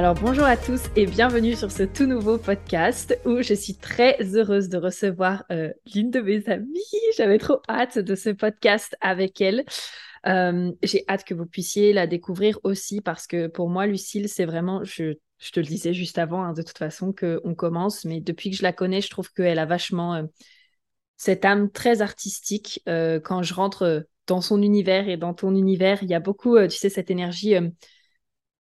Alors bonjour à tous et bienvenue sur ce tout nouveau podcast où je suis très heureuse de recevoir euh, l'une de mes amies. J'avais trop hâte de ce podcast avec elle. Euh, j'ai hâte que vous puissiez la découvrir aussi parce que pour moi, Lucille, c'est vraiment, je, je, te le disais juste avant, hein, de toute façon, qu'on commence, mais depuis que je la connais, je trouve qu'elle a vachement euh, cette âme très artistique. quand je rentre dans son univers et dans ton univers, il y a beaucoup, tu sais, cette énergie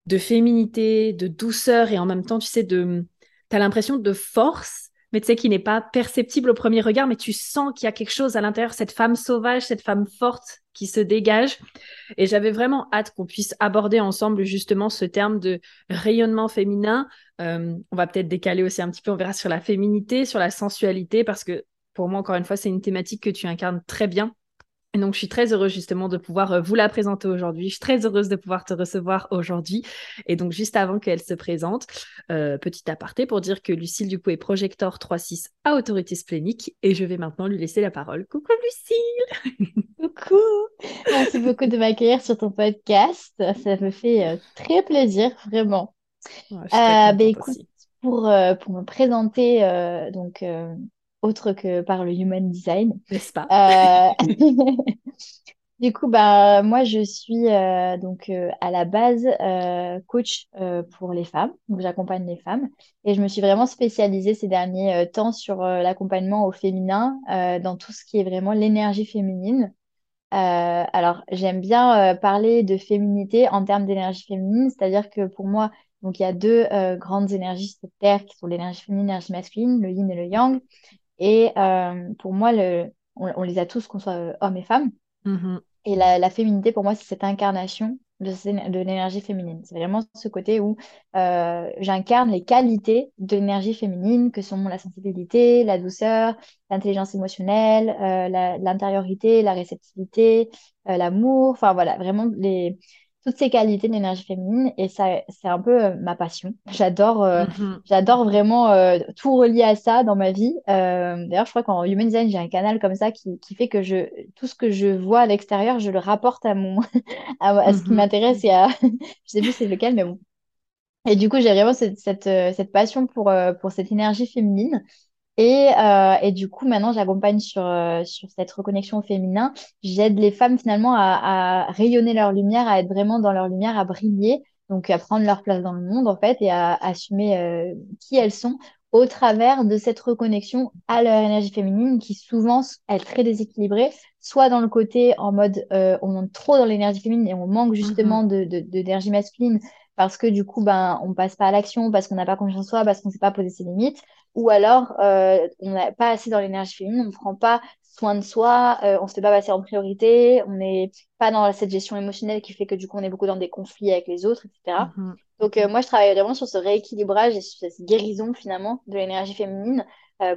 de féminité, de douceur et en même temps, tu sais, de, as l'impression de force, mais tu sais, qui n'est pas perceptible au premier regard, mais tu sens qu'il y a quelque chose à l'intérieur, cette femme sauvage, cette femme forte qui se dégage. Et j'avais vraiment hâte qu'on puisse aborder ensemble justement ce terme de rayonnement féminin. Euh, on va peut-être décaler aussi un petit peu, on verra sur la féminité, sur la sensualité, parce que pour moi, encore une fois, c'est une thématique que tu incarnes très bien et donc, je suis très heureuse justement de pouvoir euh, vous la présenter aujourd'hui. Je suis très heureuse de pouvoir te recevoir aujourd'hui. Et donc, juste avant qu'elle se présente, euh, petit aparté pour dire que Lucille, du coup, est projecteur 3.6 à autorité splénique. Et je vais maintenant lui laisser la parole. Coucou Lucille Coucou Merci beaucoup de m'accueillir sur ton podcast. Ça me fait euh, très plaisir, vraiment. bah, écoute, pour, pour me présenter, donc autre que par le human design. N'est-ce pas? Euh, Du coup, bah, moi, je suis euh, donc euh, à la base coach pour les femmes. Donc, j'accompagne les femmes. Et je me suis vraiment spécialisée ces derniers temps sur l'accompagnement au féminin, dans tout ce qui est vraiment l'énergie féminine. alors, j'aime bien parler de féminité en termes d'énergie féminine, c'est-à-dire que pour moi, donc il y a deux grandes énergies sur Terre qui sont l'énergie féminine et l'énergie masculine, le yin et le yang. Et euh, pour moi, le, on, les a tous, qu'on soit euh, hommes et femmes. Mm-hmm. Et la, la, féminité, pour moi, c'est cette incarnation de, de l'énergie féminine. C'est vraiment ce côté où euh, j'incarne les qualités de l'énergie féminine, que sont la sensibilité, la douceur, l'intelligence émotionnelle, euh, l'intériorité, la, la, réceptivité, l'amour. Enfin voilà, vraiment les, toutes ces qualités de l'énergie féminine et ça c'est un peu euh, ma passion j'adore euh, mhm. j'adore vraiment euh, tout relier à ça dans ma vie d'ailleurs je crois qu'en human design j'ai un canal comme ça qui, qui, fait que je tout ce que je vois à l'extérieur je le rapporte à mon à, ce qui mhm. m'intéresse et à je sais plus c'est lequel mais bon et du coup j'ai vraiment cette, cette, cette passion pour pour cette énergie féminine et, euh, et, du coup, maintenant, j'accompagne sur, euh, sur cette reconnexion au féminin. J'aide les femmes finalement à, à, rayonner leur lumière, à être vraiment dans leur lumière, à briller, donc à prendre leur place dans le monde en fait et à, assumer euh, qui elles sont au travers de cette reconnexion à leur énergie féminine qui souvent est très déséquilibrée, soit dans le côté en mode on monte trop dans l'énergie féminine et on manque justement mm-hmm. de d'énergie masculine parce que du coup ben on passe pas à l'action parce qu'on n'a pas confiance en soi parce qu'on ne sait pas poser ses limites ou alors euh, on n'a pas assez dans l'énergie féminine, on ne prend pas soin de soi, euh, on ne se fait pas passer en priorité, on n'est pas dans cette gestion émotionnelle qui fait que du coup on est beaucoup dans des conflits avec les autres, etc. Mm-hmm. Donc euh, moi je travaille vraiment sur ce rééquilibrage et sur cette guérison finalement de l'énergie féminine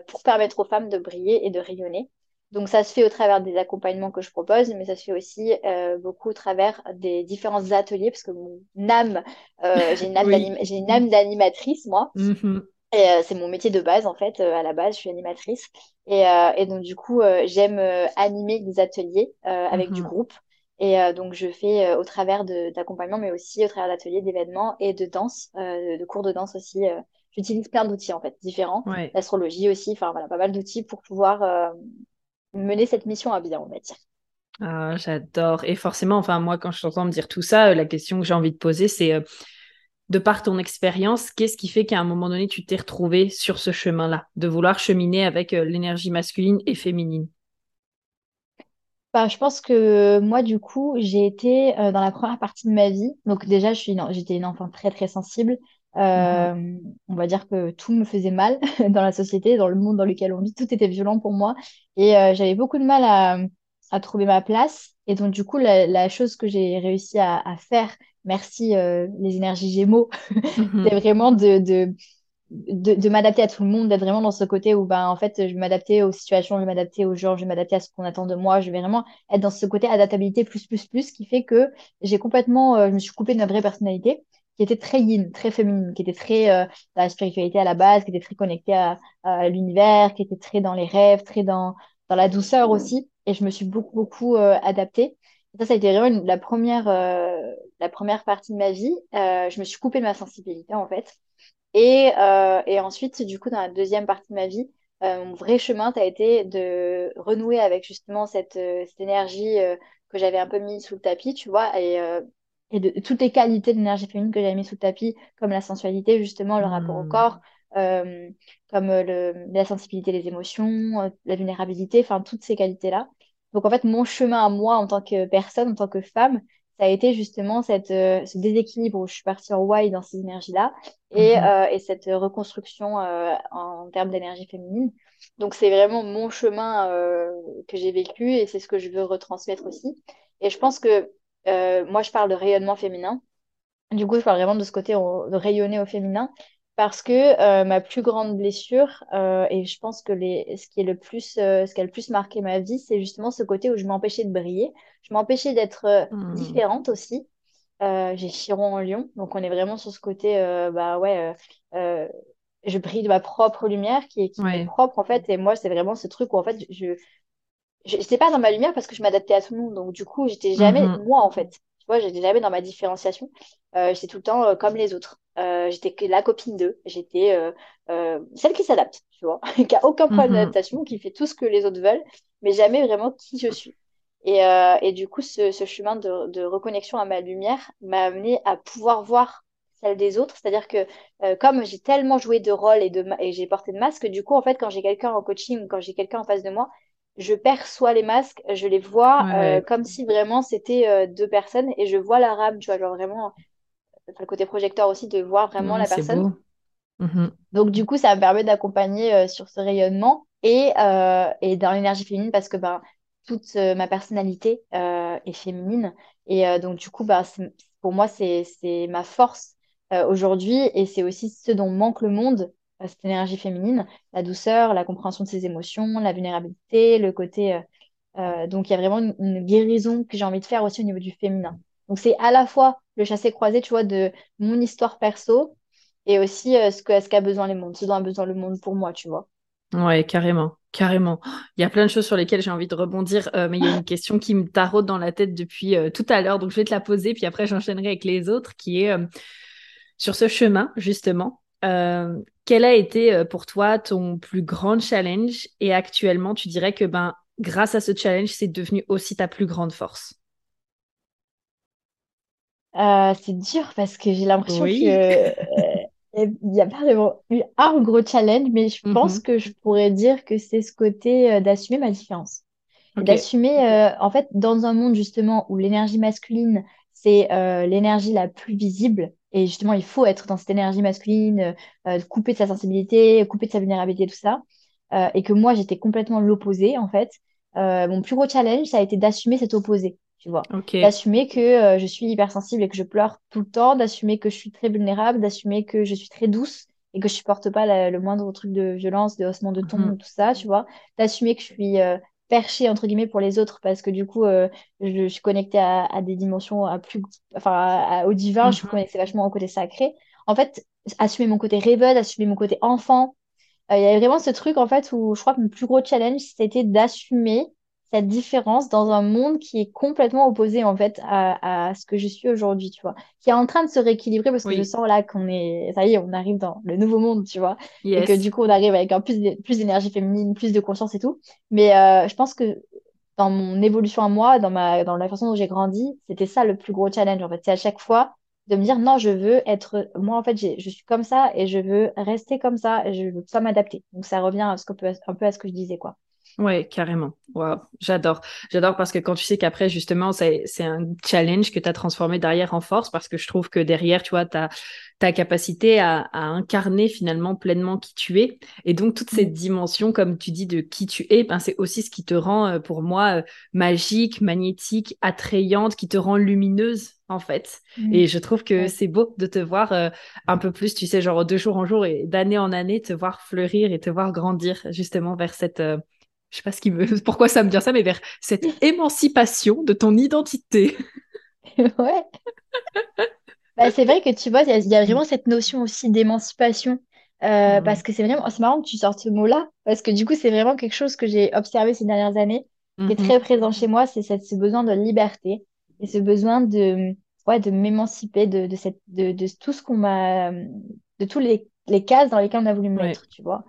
pour permettre aux femmes de briller et de rayonner. Donc ça se fait au travers des accompagnements que je propose, mais ça se fait aussi beaucoup au travers des différents ateliers, parce que mon âme, j'ai une âme d'animatrice, moi. Mm-hmm. Et euh, c'est mon métier de base, en fait. Euh, à la base, je suis animatrice. Et, euh, et donc, du coup, j'aime animer des ateliers avec du mhm. groupe. Et donc, je fais au travers d'accompagnement, mais aussi au travers d'ateliers, d'événements et de danse, de cours de danse aussi. J'utilise plein d'outils, en fait, différents. L'astrologie aussi, enfin, voilà, pas mal d'outils pour pouvoir mener cette mission à bien, on va dire. Ah, j'adore. Et forcément, enfin, moi, quand je t'entends me dire tout ça, la question que j'ai envie de poser, c'est de par ton expérience, qu'est-ce qui fait qu'à un moment donné, tu t'es retrouvé sur ce chemin-là, de vouloir cheminer avec euh, l'énergie masculine et féminine? Bah, je pense que moi, du coup, j'ai été euh, dans la première partie de ma vie. Donc déjà, je suis, j'étais une enfant très, très sensible. Euh, mhm. On va dire que tout me faisait mal dans la société, dans le monde dans lequel on vit. Tout était violent pour moi. Et j'avais beaucoup de mal à, à trouver ma place. Et donc, du coup, la, chose que j'ai réussi à, faire, merci euh, les énergies Gémeaux, mhm. c'est vraiment de, de, de, m'adapter à tout le monde, d'être vraiment dans ce côté où, ben, en fait, je vais m'adapter aux situations, je vais m'adapter aux gens, je vais m'adapter à ce qu'on attend de moi. Je vais vraiment être dans ce côté adaptabilité plus, plus, plus, qui fait que j'ai complètement, euh, je me suis coupée de ma vraie personnalité qui était très yin, très féminine, qui était très euh, dans la spiritualité à la base, qui était très connectée à, à l'univers, qui était très dans les rêves, très dans, dans la douceur aussi. Et je me suis beaucoup, beaucoup euh, adaptée. ça, ça a été vraiment la, première, euh, la première partie de ma vie. je me suis coupée de ma sensibilité, en fait. Et, et ensuite, du coup, dans la deuxième partie de ma vie, mon vrai chemin, ça a été de renouer avec justement cette, cette énergie que j'avais un peu mis sous le tapis, tu vois, et et de, toutes les qualités de l'énergie féminine que j'avais mis sous le tapis, comme la sensualité, justement, le rapport au hmm. corps, euh, comme euh, le, la sensibilité des émotions, euh, la vulnérabilité, enfin, toutes ces qualités-là. Donc, en fait, mon chemin à moi en tant que personne, en tant que femme, ça a été justement cette, ce déséquilibre où je suis partie en why dans ces énergies-là et, hmm. et cette reconstruction en termes d'énergie féminine. Donc, c'est vraiment mon chemin que j'ai vécu et c'est ce que je veux retransmettre aussi. Et je pense que moi, je parle de rayonnement féminin. Du coup, je parle vraiment de ce côté de rayonner au féminin parce que euh, ma plus grande blessure, euh, et je pense que les, ce qui est le plus, ce qui a le plus marqué ma vie, c'est justement ce côté où je m'empêchais de briller. Je m'empêchais d'être hmm. différente aussi. j'ai Chiron en lion, donc on est vraiment sur ce côté, bah ouais, je brille de ma propre lumière qui est, qui est propre en fait. Et moi, c'est vraiment ce truc où en fait, je, j'étais pas dans ma lumière parce que je m'adaptais à tout le monde. Donc, du coup, j'étais jamais mhm. moi, en fait. Vois, j'étais jamais dans ma différenciation. Euh, j'étais tout le temps euh, comme les autres. Euh, j'étais la copine d'eux. J'étais celle qui s'adapte, tu vois, qui a aucun problème mhm. d'adaptation, qui fait tout ce que les autres veulent, mais jamais vraiment qui je suis. Et, et du coup, ce, ce chemin de, de, reconnexion à ma lumière m'a amené à pouvoir voir celle des autres. C'est-à-dire que comme j'ai tellement joué de rôle et, de, et j'ai porté de masque, du coup, en fait, quand j'ai quelqu'un en coaching ou quand j'ai quelqu'un en face de moi, je perçois les masques, je les vois euh, comme si vraiment c'était euh, deux personnes et je vois la rame, tu vois, genre vraiment, le côté projecteur aussi, de voir vraiment la personne. Mhm. Donc, du coup, ça me permet d'accompagner euh, sur ce rayonnement et, et dans l'énergie féminine parce que ben, toute ma personnalité est féminine. Et donc, du coup, ben, pour moi, c'est ma force aujourd'hui et c'est aussi ce dont manque le monde cette énergie féminine, la douceur, la compréhension de ses émotions, la vulnérabilité, le côté. Euh, euh, donc, il y a vraiment une, guérison que j'ai envie de faire aussi au niveau du féminin. Donc, c'est à la fois le chassé-croisé, tu vois, de mon histoire perso et aussi euh, ce qu'a ce besoin le monde, ce dont a besoin le monde pour moi, tu vois. Ouais, carrément, carrément. Il y a plein de choses sur lesquelles j'ai envie de rebondir, mais il y a une question qui me taraude dans la tête depuis tout à l'heure, donc je vais te la poser, puis après j'enchaînerai avec les autres, qui est sur ce chemin, justement. Euh, quel a été euh, pour toi ton plus grand challenge? Et actuellement tu dirais que ben grâce à ce challenge c'est devenu aussi ta plus grande force. Euh, C'est dur parce que j'ai l'impression qu'il n'y a pas vraiment eu un gros challenge, mais je pense mhm. que je pourrais dire que c'est ce côté d'assumer ma différence. D'assumer, en fait, dans un monde justement où l'énergie masculine, c'est l'énergie la plus visible, et justement, il faut être dans cette énergie masculine, euh, euh, couper de sa sensibilité, couper de sa vulnérabilité, tout ça. Euh, et que moi, j'étais complètement l'opposé, en fait. mon plus gros challenge, ça a été d'assumer cet opposé, tu vois. D'assumer que je suis hypersensible et que je pleure tout le temps, d'assumer que je suis très vulnérable, d'assumer que je suis très douce et que je supporte pas le moindre truc de violence, de haussement de ton, mhm. tout ça, tu vois. D'assumer que je suis perché entre guillemets pour les autres parce que du coup euh, je, suis connectée à, des dimensions à plus enfin au divin je suis mhm. connectée vachement au côté sacré en fait assumer mon côté rêveuse assumer mon côté enfant euh, il y avait vraiment ce truc en fait où je crois que mon plus gros challenge c'était d'assumer cette différence dans un monde qui est complètement opposé en fait à, ce que je suis aujourd'hui, tu vois, qui est en train de se rééquilibrer parce que je sens là qu'on est, ça y est, on arrive dans le nouveau monde, tu vois, et que du coup on arrive avec un plus plus d'énergie féminine, plus de conscience et tout. Mais euh, je pense que dans mon évolution à moi, dans ma dans la façon dont j'ai grandi, c'était ça le plus gros challenge en fait, c'est à chaque fois de me dire non, je veux être moi en fait, je suis comme ça et je veux rester comme ça, et je veux pas m'adapter. Donc ça revient à ce que, un peu à ce que je disais quoi. Ouais, carrément. Wow, j'adore. J'adore parce que quand tu sais qu'après, justement, c'est, un challenge que tu as transformé derrière en force parce que je trouve que derrière, tu vois, tu ta capacité à, à, incarner finalement pleinement qui tu es. Et donc, toute cette mm. dimension, comme tu dis, de qui tu es, ben, c'est aussi ce qui te rend, euh, pour moi, euh, magique, magnétique, attrayante, qui te rend lumineuse, en fait. Mm. Et je trouve que c'est beau de te voir euh, un peu plus, tu sais, genre de jour en jour et d'année en année, te voir fleurir et te voir grandir justement vers cette je sais pas ce qui me, pourquoi ça me vient ça, mais vers cette émancipation de ton identité. ouais. Bah, c'est vrai que tu vois, il y, a vraiment cette notion aussi d'émancipation. Euh, parce que c'est vraiment, c'est marrant que tu sortes ce mot-là, parce que du coup, c'est vraiment quelque chose que j'ai observé ces dernières années, qui est mhm. très présent chez moi, c'est ce besoin de liberté et ce besoin de, ouais, de m'émanciper de, de, cette, de, de tout ce qu'on m'a, de tous les, les cases dans lesquelles on a voulu me mettre, tu vois.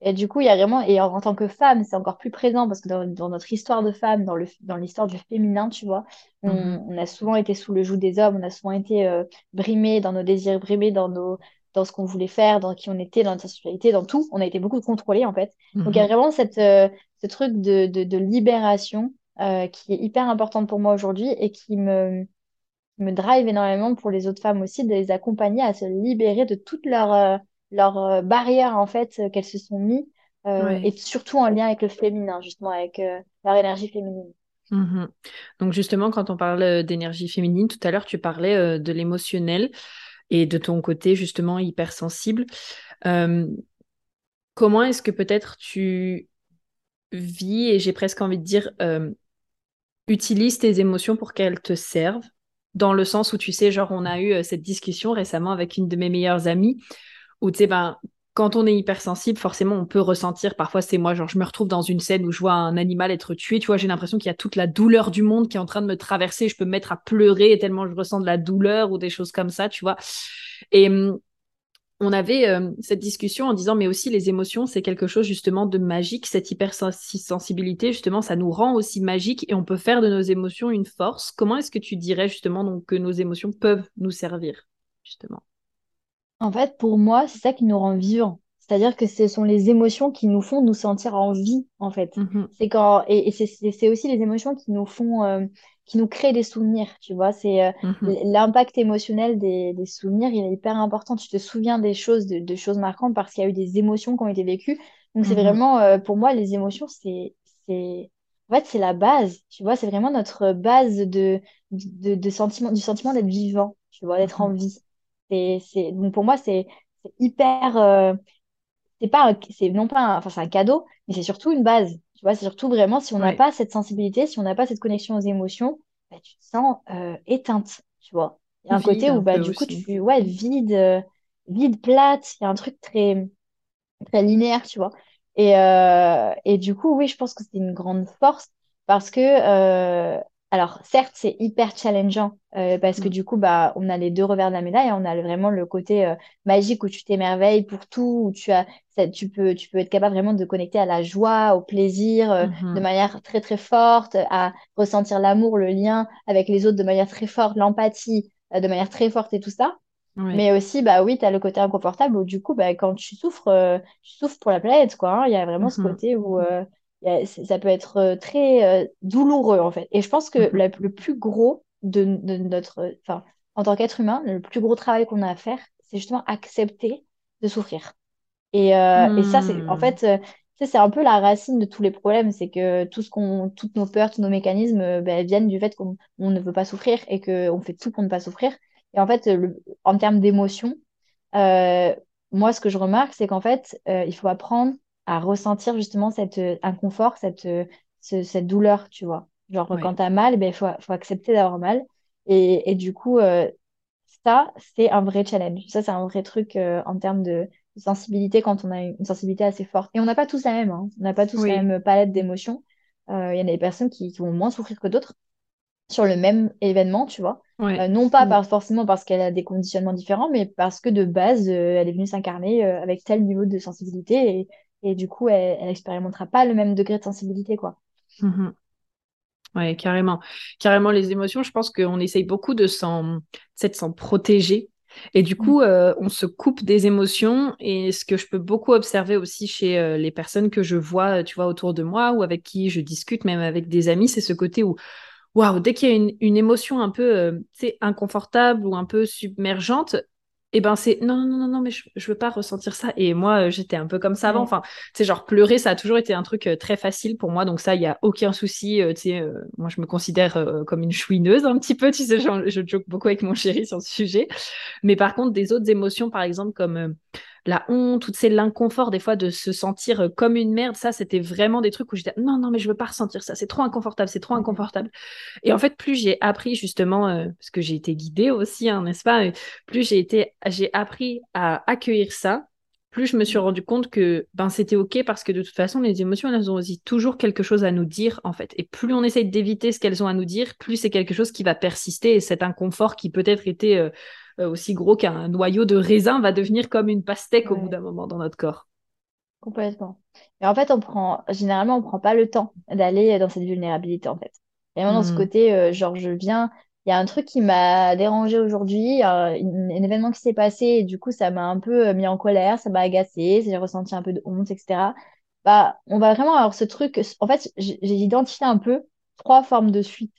Et du coup, il y a vraiment, et en, tant que femme, c'est encore plus présent parce que dans, notre histoire de femme, dans le, dans l'histoire du féminin, tu vois, on, on, a souvent été sous le joug des hommes, on a souvent été euh, brimés dans nos désirs, brimés dans nos, dans ce qu'on voulait faire, dans qui on était, dans notre sexualité, dans tout. On a été beaucoup contrôlés, en fait. Donc, il y a mm-hmm. vraiment cette, euh, ce truc de, de, de libération euh, qui est hyper importante pour moi aujourd'hui et qui me, me drive énormément pour les autres femmes aussi, de les accompagner à se libérer de toutes leurs euh, leurs euh, barrières en fait euh, qu'elles se sont mis euh, et surtout en lien avec le féminin justement avec leur énergie féminine. Mmh Donc justement, quand on parle d'énergie féminine, tout à l'heure, tu parlais de l'émotionnel et de ton côté justement hypersensible. comment est-ce que peut-être tu vis, et j'ai presque envie de dire, utilises tes émotions pour qu'elles te servent? Dans le sens où tu sais, genre, on a eu cette discussion récemment avec une de mes meilleures amies où tu sais, ben, quand on est hypersensible, forcément, on peut ressentir, parfois c'est moi, genre je me retrouve dans une scène où je vois un animal être tué, tu vois, j'ai l'impression qu'il y a toute la douleur du monde qui est en train de me traverser, je peux me mettre à pleurer tellement je ressens de la douleur ou des choses comme ça, tu vois. Et hum, on avait euh, cette discussion en disant, mais aussi les émotions, c'est quelque chose justement de magique, cette hypersensibilité, justement, ça nous rend aussi magique et on peut faire de nos émotions une force. Comment est-ce que tu dirais justement donc, que nos émotions peuvent nous servir, justement? En fait, pour moi, c'est ça qui nous rend vivants. C'est-à-dire que ce sont les émotions qui nous font nous sentir en vie, en fait. Mmh c'est quand et, c'est aussi les émotions qui nous font, euh, qui nous créent des souvenirs. Tu vois, c'est euh, mmh l'impact émotionnel des, des, souvenirs, il est hyper important. Tu te souviens des choses, de, choses marquantes parce qu'il y a eu des émotions qui ont été vécues. Donc c'est mmh vraiment, euh, pour moi, les émotions, c'est, c'est, en fait, c'est la base. Tu vois, c'est vraiment notre base de, de, de sentiment, du sentiment d'être vivant. Tu vois, d'être en vie. C'est, donc pour moi, c'est hyper. Euh, c'est pas c'est non pas un, enfin c'est un cadeau, mais c'est surtout une base. Tu vois, c'est surtout vraiment si on n'a pas cette sensibilité, si on n'a pas cette connexion aux émotions, bah, tu te sens euh, éteinte. Tu vois, il y a un côté où bah du coup tu ouais vide, euh, vide plate. Il y a un truc très très linéaire, tu vois. Et et du coup oui, je pense que c'est une grande force parce que alors, certes, c'est hyper challengeant euh, parce que mm. du coup, bah, on a les deux revers de la médaille. On a vraiment le côté euh, magique où tu t'émerveilles pour tout, où tu as, tu peux, tu peux être capable vraiment de connecter à la joie, au plaisir euh, mm-hmm. de manière très très forte, à ressentir l'amour, le lien avec les autres de manière très forte, l'empathie de manière très forte et tout ça. Mais aussi, bah oui, tu as le côté inconfortable où du coup, bah, quand tu souffres, tu souffres pour la planète, quoi. Hein. Il y a vraiment ce mm-hmm. côté où ça peut être euh, très euh, douloureux en fait. Et je pense que mhm. le plus gros de, notre, enfin, en tant qu'être humain, le plus gros travail qu'on a à faire, c'est justement accepter de souffrir. Et, euh, et ça, c'est en hmm. fait, c'est un peu la racine de tous les problèmes, c'est que tout ce qu'on, toutes nos peurs, tous nos mécanismes, ben, viennent du fait qu'on ne veut pas souffrir et qu'on fait tout pour ne pas souffrir. Et en fait, en termes d'émotion, moi, ce que je remarque, c'est qu'en fait, il faut apprendre à ressentir justement cet euh, inconfort, cette, euh, cette douleur, tu vois. Genre, quand tu as mal, il ben, faut, faut accepter d'avoir mal. Et, et, du coup, euh, ça, c'est un vrai challenge. Ça, c'est un vrai truc en termes de, sensibilité quand on a une sensibilité assez forte. Et on n'a pas tous la même. Hein. On n'a pas tous la même palette d'émotions. Il y en a des personnes qui, qui, vont moins souffrir que d'autres sur le même événement, tu vois. non pas mm. forcément parce qu'elle a des conditionnements différents, mais parce que de base, elle est venue s'incarner avec tel niveau de sensibilité et, et du coup, elle, n'expérimentera pas le même degré de sensibilité, quoi. Mhm. Ouais, carrément. Carrément, les émotions, je pense qu'on essaye beaucoup de s'en, s'en protéger. Et du coup, euh, on se coupe des émotions. Et ce que je peux beaucoup observer aussi chez euh, les personnes que je vois, tu vois, autour de moi ou avec qui je discute, même avec des amis, c'est ce côté où, waouh, dès qu'il y a une, une, émotion un peu, euh, inconfortable ou un peu submergente, et eh ben c'est non non non non mais je, je veux pas ressentir ça. Et moi j'étais un peu comme ça avant. Enfin tu sais genre pleurer ça a toujours été un truc très facile pour moi. Donc ça il y a aucun souci tu sais moi je me considère comme une chouineuse un petit peu tu sais je, je joke beaucoup avec mon chéri sur ce sujet. Mais par contre des autres émotions par exemple comme la honte, tout c'est l'inconfort des fois de se sentir euh, comme une merde. Ça, c'était vraiment des trucs où j'étais non, non, mais je veux pas ressentir ça. C'est trop inconfortable, c'est trop inconfortable. Et en fait, plus j'ai appris justement, euh, parce que j'ai été guidée aussi, hein, n'est-ce pas Plus j'ai été, j'ai appris à accueillir ça. Plus je me suis rendu compte que ben c'était ok parce que de toute façon les émotions elles ont aussi toujours quelque chose à nous dire en fait et plus on essaye d'éviter ce qu'elles ont à nous dire plus c'est quelque chose qui va persister et cet inconfort qui peut-être était euh, aussi gros qu'un noyau de raisin va devenir comme une pastèque au bout d'un moment dans notre corps. Complètement. Et en fait, on prend, généralement, on prend pas le temps d'aller dans cette vulnérabilité, en fait. Vraiment dans ce hmm. côté, euh, genre, je viens, il y a un truc qui m'a dérangé aujourd'hui, un, événement qui s'est passé, et du coup, ça m'a un peu euh, mis en colère, ça m'a agacé, j'ai ressenti un peu de honte, etc. Bah, on va vraiment avoir ce truc. En fait, j'ai identifié un peu trois formes de fuite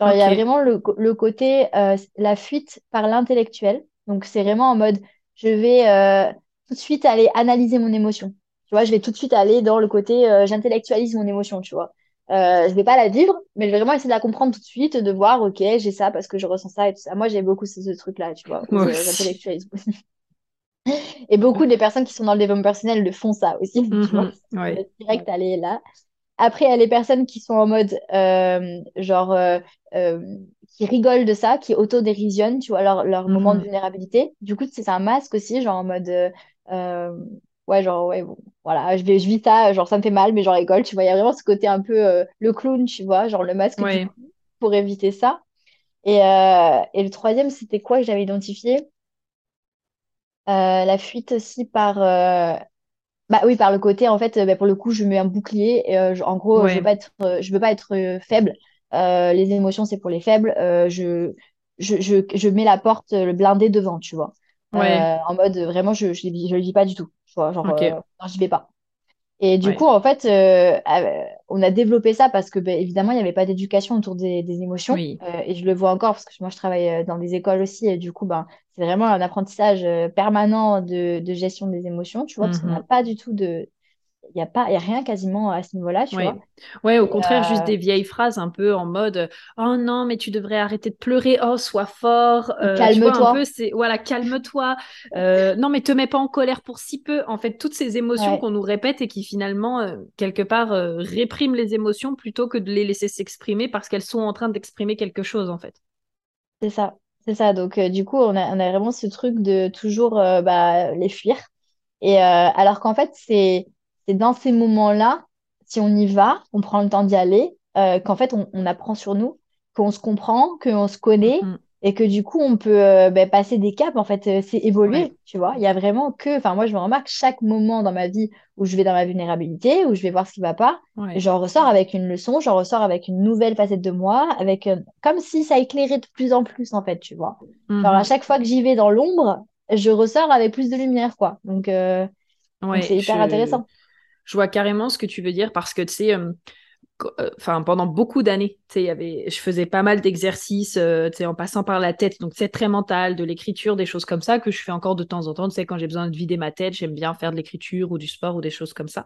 Genre, il y a vraiment le, le côté, euh, la fuite par l'intellectuel. Donc, c'est vraiment en mode, je vais euh, tout de suite aller analyser mon émotion. Tu vois, je vais tout de suite aller dans le côté, euh, j'intellectualise mon émotion, tu vois. Euh, je vais pas la vivre, mais je vais vraiment essayer de la comprendre tout de suite, de voir, ok, j'ai ça parce que je ressens ça et tout ça. Moi, j'ai beaucoup ce, ce truc-là, tu vois. J'intellectualise. et beaucoup des personnes qui sont dans le développement personnel le font ça aussi, tu vois. Mm-hmm. Ouais. Direct aller là. Après, il y a les personnes qui sont en mode, euh, genre, euh, euh, qui rigolent de ça, qui autodérisionnent, tu vois, leur, leur moment de mhm. vulnérabilité. Du coup, c'est un masque aussi, genre en mode, ouais, genre, ouais, bon, voilà, je, vais, je vis ça, genre, ça me fait mal, mais j'en rigole, tu vois. Il y a vraiment ce côté un peu le clown, tu vois, genre le masque pour éviter ça. Et, et le troisième, c'était quoi que j'avais identifié? la fuite aussi par bah oui, par le côté, en fait, bah, pour le coup, je mets un bouclier. Et, euh, en gros, je veux pas être, euh, je veux pas être euh, faible. les émotions, c'est pour les faibles. je, je, je, je, mets la porte, le blindé devant, tu vois. en mode, vraiment, je je, je le vis pas du tout. Tu vois, genre, okay. j'y vais pas. Et du coup, en fait, euh, euh, on a développé ça parce que, ben, évidemment, il n'y avait pas d'éducation autour des, des émotions. Euh, et je le vois encore parce que moi, je travaille dans des écoles aussi. Et du coup, ben, c'est vraiment un apprentissage permanent de, de gestion des émotions, tu vois, parce qu'on n'a mmh pas du tout de, il n'y a, pas, y a rien quasiment à ce niveau-là, tu oui. vois. Ouais, au contraire, juste euh, des vieilles phrases un peu en mode Oh non, mais tu devrais arrêter de pleurer, oh, sois fort. Euh, calme-toi. Voilà, calme-toi. Euh, non, mais te mets pas en colère pour si peu. En fait, toutes ces émotions qu'on nous répète et qui finalement, quelque part, répriment les émotions plutôt que de les laisser s'exprimer parce qu'elles sont en train d'exprimer quelque chose, en fait. C'est ça. C'est ça. Donc, du coup, on a, on a, vraiment ce truc de toujours bah, les fuir. Et alors qu'en fait, c'est c'est dans ces moments-là, si on y va, on prend le temps d'y aller, euh, qu'en fait, on, apprend sur nous, qu'on se comprend, qu'on se connaît. Mm. Et que du coup, on peut euh, ben, passer des caps, en fait, euh, c'est évoluer, tu vois. Il y a vraiment que, enfin, moi, je me remarque chaque moment dans ma vie où je vais dans ma vulnérabilité, où je vais voir ce qui va pas, j'en ressors avec une leçon, j'en ressors avec une nouvelle facette de moi, avec comme si ça éclairait de plus en plus, en fait, tu vois. Alors, à mm-hmm. chaque fois que j'y vais dans l'ombre, je ressors avec plus de lumière, quoi. Donc, c'est hyper intéressant je vois carrément ce que tu veux dire parce que tu euh, euh, pendant beaucoup d'années, tu sais, avait, je faisais pas mal d'exercices, euh, tu sais, en passant par la tête, donc c'est très mental, de l'écriture, des choses comme ça que je fais encore de temps en temps. Tu quand j'ai besoin de vider ma tête, j'aime bien faire de l'écriture ou du sport ou des choses comme ça.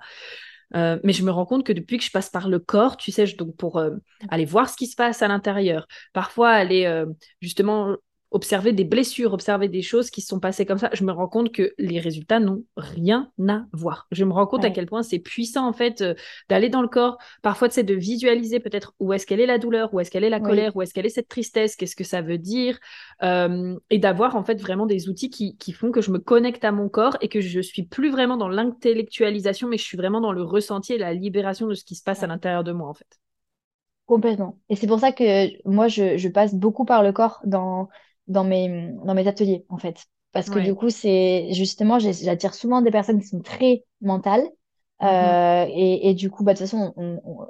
mais je me rends compte que depuis que je passe par le corps, tu sais, donc pour aller voir ce qui se passe à l'intérieur, parfois aller justement observer des blessures, observer des choses qui se sont passées comme ça, je me rends compte que les résultats n'ont rien à voir. Je me rends compte à quel point c'est puissant en fait euh, d'aller dans le corps, parfois c'est de visualiser peut-être où est-ce qu'elle est la douleur, où est-ce qu'elle est la colère, où est-ce qu'elle est cette tristesse, qu'est-ce que ça veut dire, euh, et d'avoir en fait vraiment des outils qui, qui, font que je me connecte à mon corps et que je suis plus vraiment dans l'intellectualisation, mais je suis vraiment dans le ressenti et la libération de ce qui se passe à l'intérieur de moi en fait. Complètement. Et c'est pour ça que moi, je, je passe beaucoup par le corps dans dans mes, dans mes ateliers, en fait. Parce que du coup, c'est justement, j'attire souvent des personnes qui sont très mentales, Euh, et, et, du coup, bah, de toute façon,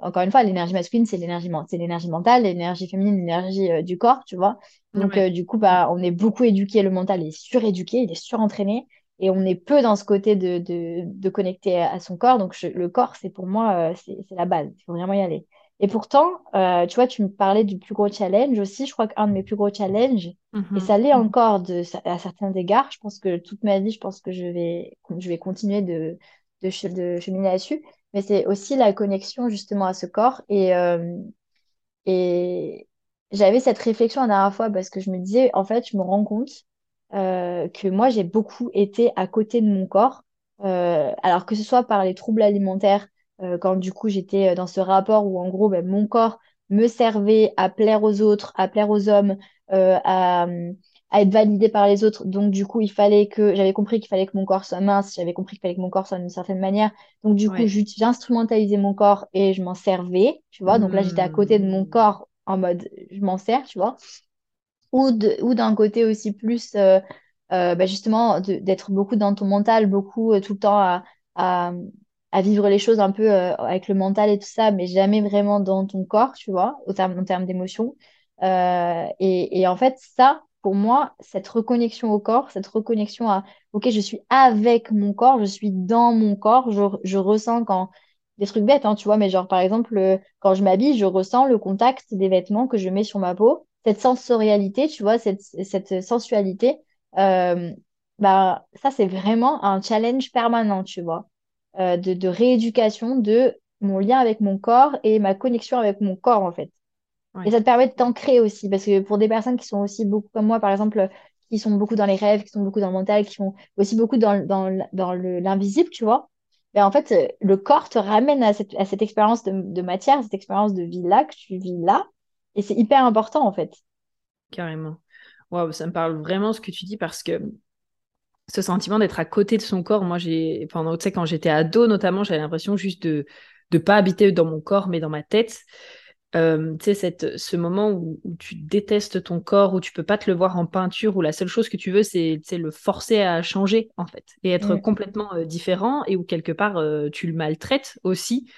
encore une fois, l'énergie masculine, c'est l'énergie, c'est l'énergie mentale, l'énergie féminine, l'énergie euh, du corps, tu vois. Donc, euh, du coup, bah, on est beaucoup éduqué, le mental est suréduqué, il est surentraîné, et on est peu dans ce côté de, de, de connecter à son corps. Donc, le corps, c'est pour moi, c'est la base, il faut vraiment y aller. Et pourtant, tu vois, tu me parlais du plus gros challenge aussi. Je crois qu'un de mes plus gros challenges, et mhm. ça l'est encore de, à certains égards, je pense que toute ma vie, je pense que je vais, je vais continuer de de, de cheminer là-dessus, mais c'est aussi la connexion justement à ce corps. Et, euh, et j'avais cette réflexion la dernière fois parce que je me disais, en fait, je me rends compte euh, que moi, j'ai beaucoup été à côté de mon corps. Euh, alors que ce soit par les troubles alimentaires, quand du coup j'étais dans ce rapport où en gros ben, mon corps me servait à plaire aux autres, à plaire aux hommes, à, à être validé par les autres. Donc, du coup, il fallait que, j'avais compris qu'il fallait que mon corps soit mince, j'avais compris qu'il fallait que mon corps soit d'une certaine manière. Donc, du coup, j'instrumentalisais mon corps et je m'en servais, tu vois. Donc là, j'étais à côté de mon hmm. corps en mode, je m'en sers, tu vois. Ou, ou d'un côté aussi plus, euh, euh, bah, justement, d'être beaucoup dans ton mental, beaucoup euh, tout le temps à, à, à, vivre les choses un peu avec le mental et tout ça, mais jamais vraiment dans ton corps, tu vois, au terme, en termes d'émotion. et, et en fait, ça, pour moi, cette reconnexion au corps, cette reconnexion à, OK, je suis avec mon corps, je suis dans mon corps, je, je ressens quand, des trucs bêtes, hein, tu vois, mais genre, par exemple, euh, quand je m'habille, je ressens le contact des vêtements que je mets sur ma peau, cette sensorialité, tu vois, cette, cette sensualité, euh, bah, ça, c'est vraiment un challenge permanent, tu vois, euh, de, de rééducation de mon lien avec mon corps et ma connexion avec mon corps, en fait. Et ça te permet de t'ancrer aussi, parce que pour des personnes qui sont aussi beaucoup comme moi, par exemple, qui sont beaucoup dans les rêves, qui sont beaucoup dans le mental, qui sont aussi beaucoup dans, dans, dans l'invisible, tu vois, ben en fait, le corps te ramène à cette, à cette expérience de, de matière, cette expérience de vie-là que tu vis là. Et c'est hyper important, en fait. Carrément. Waouh, ça me parle vraiment ce que tu dis parce que ce sentiment d'être à côté de son corps, moi, j'ai, pendant, tu sais, quand j'étais ado, notamment, j'avais l'impression juste de ne pas habiter dans mon corps, mais dans ma tête. Euh, tu sais, ce moment où, tu détestes ton corps, où tu peux pas te le voir en peinture, où la seule chose que tu veux, c'est le forcer à changer, en fait, et être complètement euh, différent, et où quelque part, euh, tu le maltraites aussi.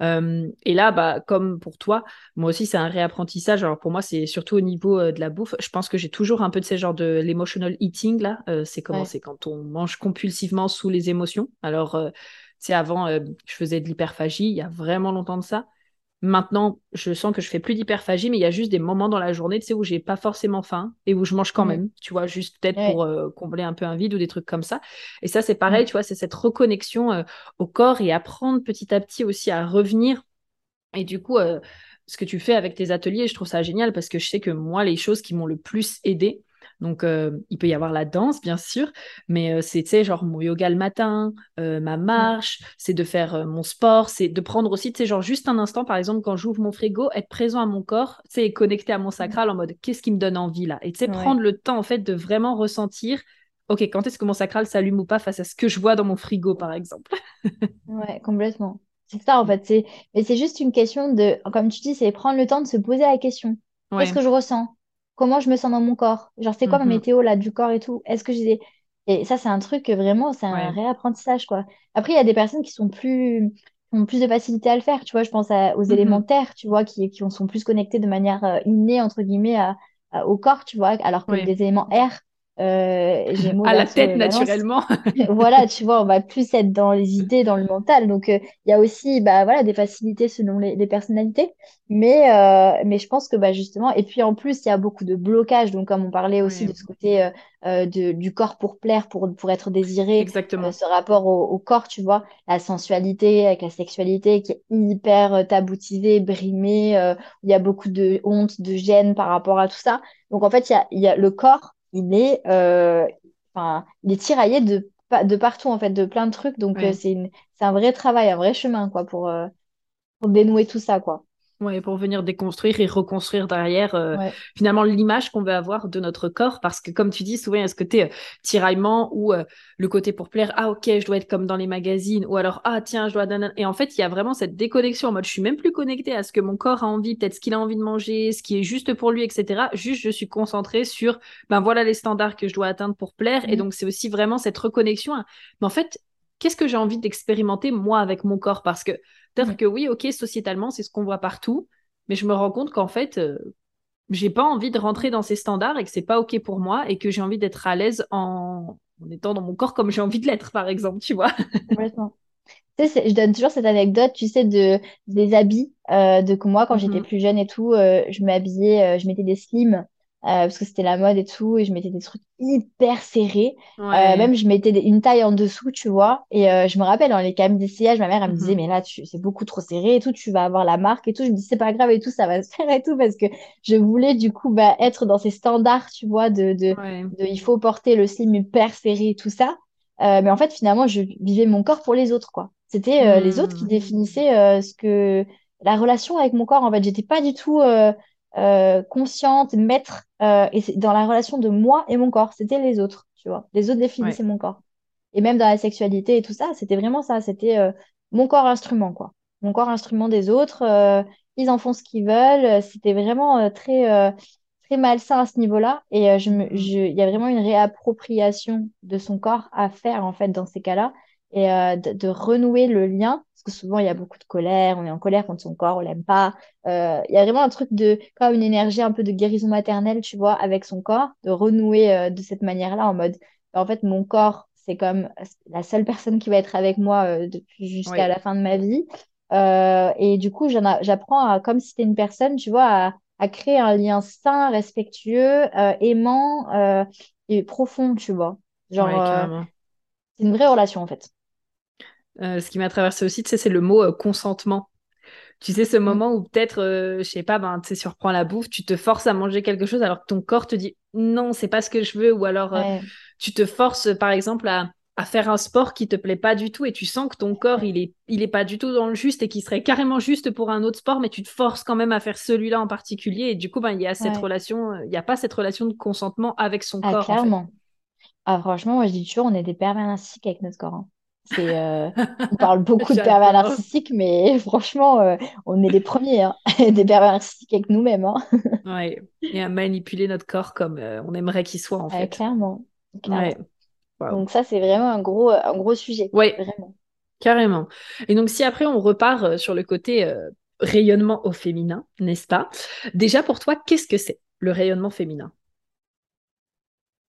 Et là, bah, comme pour toi, moi aussi, c'est un réapprentissage. Alors pour moi, c'est surtout au niveau de la bouffe. Je pense que j'ai toujours un peu de ces genres de l'emotional eating, là. c'est comment? C'est quand on mange compulsivement sous les émotions. Alors, tu sais, avant, je faisais de l'hyperphagie, il y a vraiment longtemps de ça. Maintenant, je sens que je fais plus d'hyperphagie, mais il y a juste des moments dans la journée, tu sais, où j'ai pas forcément faim et où je mange quand même, tu vois, juste peut-être pour euh, combler un peu un vide ou des trucs comme ça. Et ça, c'est pareil, tu vois, c'est cette reconnexion euh, au corps et apprendre petit à petit aussi à revenir. Et du coup, euh, ce que tu fais avec tes ateliers, je trouve ça génial parce que je sais que moi, les choses qui m'ont le plus aidé, donc, euh, il peut y avoir la danse, bien sûr, mais euh, c'est, tu sais, genre mon yoga le matin, euh, ma marche, c'est de faire mon sport, c'est de prendre aussi, tu sais, genre juste un instant, par exemple, quand j'ouvre mon frigo, être présent à mon corps, tu sais, connecté à mon sacral en mode qu'est-ce qui me donne envie là? Et tu sais, prendre le temps, en fait, de vraiment ressentir, ok, quand est-ce que mon sacral s'allume ou pas face à ce que je vois dans mon frigo, par exemple? ouais, complètement. C'est ça, en fait. C'est... Mais c'est juste une question de, comme tu dis, c'est prendre le temps de se poser la question. Qu'est-ce que je ressens? Comment je me sens dans mon corps? Genre, c'est quoi ma mhm. météo là du corps et tout? Est-ce que j'ai. Et ça, c'est un truc vraiment, c'est un réapprentissage, quoi. Après, il y a des personnes qui sont plus ont plus de facilité à le faire, tu vois. Je pense aux mhm. élémentaires, tu vois, qui, qui sont plus connectés de manière euh, innée, entre guillemets, à, au corps, tu vois, alors que des éléments R, euh, à la tête naturellement. voilà, tu vois, on va plus être dans les idées, dans le mental. Donc, euh, il y a aussi bah, voilà, des facilités selon les, personnalités. Mais, euh, mais je pense que bah, justement, et puis en plus, il y a beaucoup de blocages. Donc, comme on parlait aussi de ce côté euh, de, du corps pour plaire, pour, pour être désiré, Exactement. ce rapport au, corps, tu vois, la sensualité avec la sexualité qui est hyper taboutisée, brimée. il y a beaucoup de honte, de gêne par rapport à tout ça. Donc, en fait, il y a, il y a le corps il est, euh, enfin, il est tiraillé de, de partout, en fait, de plein de trucs. Donc, euh, c'est un vrai travail, un vrai chemin, quoi, pour, euh, pour dénouer tout ça, quoi. Ouais, pour venir déconstruire et reconstruire derrière euh, finalement l'image qu'on veut avoir de notre corps. Parce que comme tu dis, souvent il y a ce côté euh, tiraillement ou euh, le côté pour plaire, ah ok, je dois être comme dans les magazines, ou alors ah tiens, je dois... Et en fait, il y a vraiment cette déconnexion en mode je suis même plus connectée à ce que mon corps a envie, peut-être ce qu'il a envie de manger, ce qui est juste pour lui, etc. Juste, je suis concentrée sur, ben voilà les standards que je dois atteindre pour plaire. Et mmh. donc, c'est aussi vraiment cette reconnexion. Mais en fait, qu'est-ce que j'ai envie d'expérimenter moi avec mon corps? Parce que peut-être que oui, ok, sociétalement, c'est ce qu'on voit partout, mais je me rends compte qu'en fait, euh, j'ai pas envie de rentrer dans ces standards et que c'est pas ok pour moi et que j'ai envie d'être à l'aise en... en étant dans mon corps comme j'ai envie de l'être, par exemple, tu vois. Complètement. Tu sais, je donne toujours cette anecdote, tu sais, de, des habits, euh, de que moi, quand j'étais Mhm. plus jeune et tout, euh, je m'habillais, euh, je mettais des slims, parce que c'était la mode et tout, et je mettais des trucs hyper serrés. Euh, Ouais. même, je mettais des- une taille en dessous, tu vois. Et euh, je me rappelle, dans les camions d'essayage, ma mère, elle me disait, Mhm. mais là, c'est beaucoup trop serré et tout, tu vas avoir la marque et tout. Je me dis, c'est pas grave et tout, ça va se faire et tout, parce que je voulais, du coup, bah, être dans ces standards, tu vois, de, de, Ouais. de il faut porter le slim hyper serré et tout ça. Euh, mais en fait, finalement, je vivais mon corps pour les autres, quoi. C'était euh, les autres qui Hmm. définissaient euh, ce que la relation avec mon corps. En fait, j'étais pas du tout euh, consciente, maître, euh, et c'est dans la relation de moi et mon corps. C'était les autres, tu vois. Les autres Ouais. définissaient mon corps. Et même dans la sexualité et tout ça, c'était vraiment ça. C'était euh, mon corps instrument, quoi. Mon corps instrument des autres. euh, ils en font ce qu'ils veulent. C'était vraiment très, très malsain à ce niveau-là. Et je me, Mhm. je, il y a vraiment une réappropriation de son corps à faire, en fait, dans ces cas-là. Et euh, de, de renouer le lien. Parce que souvent, il y a beaucoup de colère. On est en colère contre son corps, on l'aime pas. Euh, il y a vraiment un truc de, comme une énergie un peu de guérison maternelle, tu vois, avec son corps, de renouer euh, de cette manière-là, en mode en fait, mon corps, c'est comme la seule personne qui va être avec moi depuis jusqu'à la fin de ma vie. Et du coup, j'apprends comme si c'était une personne, tu vois, à, à créer un lien sain, respectueux, aimant et profond, tu vois. Genre, Ouais, c'est une vraie relation, en fait. Euh, ce qui m'a traversé aussi, tu sais, c'est le mot euh, consentement. Tu sais, ce Mm. moment où peut-être, euh, je sais pas, ben, tu sais, surprends la bouffe, tu te forces à manger quelque chose alors que ton corps te dit non, c'est pas ce que je veux, ou alors euh, Ouais, tu te forces, par exemple, à, à faire un sport qui te plaît pas du tout et tu sens que ton corps, il est, il est pas du tout dans le juste et qui serait carrément juste pour un autre sport, mais tu te forces quand même à faire celui-là en particulier et du coup, ben, il y a cette ouais. relation, il n'y a pas cette relation de consentement avec son Ah, corps, en fait. clairement. Ah, franchement, moi, je dis toujours, on est des pervers narcissiques avec notre corps. hein. Euh, on parle beaucoup de pervers narcissiques, mais franchement, euh, on est les premiers, hein, des pervers narcissiques avec nous-mêmes. hein. Ouais. Et à manipuler notre corps comme euh, on aimerait qu'il soit, en fait. clairement, Ouais. clairement. Donc ça, c'est vraiment un gros, un gros sujet, vraiment. carrément. Et donc, si après on repart sur le côté rayonnement au féminin, n'est-ce pas? Déjà, pour toi, qu'est-ce que c'est le rayonnement féminin?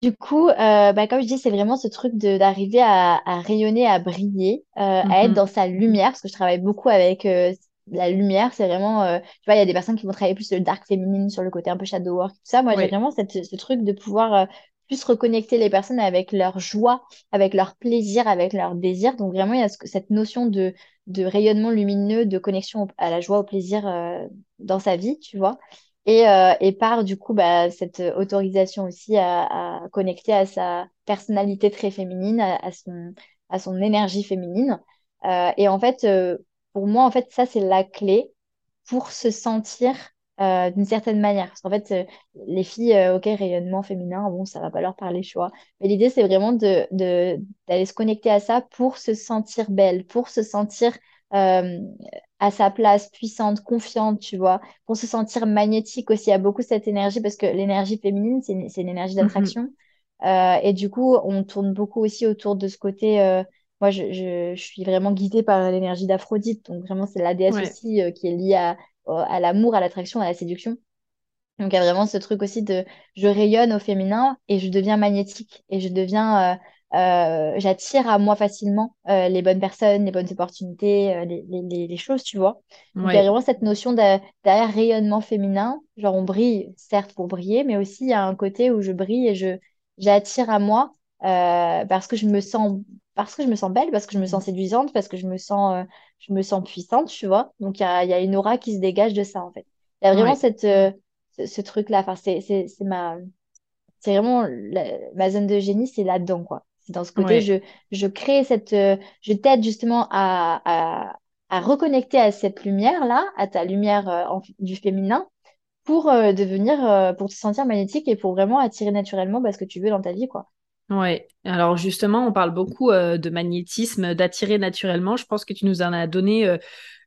Du coup, euh, bah, comme je dis, c'est vraiment ce truc de d'arriver à, à rayonner, à briller, euh, à être Mhm. dans sa lumière, parce que je travaille beaucoup avec euh, la lumière. C'est vraiment, euh, tu vois, il y a des personnes qui vont travailler plus sur le dark féminine, sur le côté un peu shadow work, tout ça. Moi, j'ai vraiment cette, ce truc de pouvoir euh, plus reconnecter les personnes avec leur joie, avec leur plaisir, avec leur désir. Donc vraiment, il y a ce- cette notion de, de rayonnement lumineux, de connexion au- à la joie, au plaisir euh, dans sa vie, tu vois. Et, euh, et par du coup bah, cette autorisation aussi à, connecter à sa personnalité très féminine, à, son, énergie féminine. Euh, et en fait, euh, pour moi, en fait, ça, c'est la clé pour se sentir d'une certaine manière. Parce qu'en fait, les filles, ok, rayonnement féminin, bon, ça va pas leur parler, vois. Mais l'idée, c'est vraiment de, d'aller se connecter à ça pour se sentir belle, pour se sentir à sa place, puissante, confiante, tu vois pour se sentir magnétique aussi. Il y a beaucoup cette énergie parce que l'énergie féminine, c'est une, énergie Mhm. d'attraction. Euh, et du coup, on tourne beaucoup aussi autour de ce côté. euh, moi, je, je, je suis vraiment guidée par l'énergie d'Aphrodite. Donc, vraiment, c'est la déesse Ouais, aussi euh, qui est liée à, à l'amour, à l'attraction, à la séduction. Donc, il y a vraiment ce truc aussi de je rayonne au féminin et je deviens magnétique et je deviens, euh, j'attire à moi facilement euh, les bonnes personnes, les bonnes opportunités, euh, les, les, les- choses, tu vois. Donc, il y a vraiment cette notion de- derrière rayonnement féminin. Genre, on brille, certes, pour briller, mais aussi il y a un côté où je brille et je, j'attire à moi parce que je me sens, parce que je me sens belle, parce que je me sens séduisante, parce que je me sens, je me sens puissante, tu vois. Donc, il y a, il y a une aura qui se dégage de ça, en fait. Il y a vraiment ouais, cette, ce, ce truc-là. Enfin, c'est, ma, c'est vraiment la- ma zone de génie, c'est là-dedans, quoi. C'est dans ce côté, ouais. je, je crée cette, euh, je t'aide justement à, à, à reconnecter à cette lumière-là, à ta lumière euh, en- du féminin, pour euh, devenir, euh, pour te sentir magnétique et pour vraiment attirer naturellement bah, ce que tu veux dans ta vie, quoi. Ouais. Alors justement, on parle beaucoup euh, de magnétisme, d'attirer naturellement. Je pense que tu nous en as donné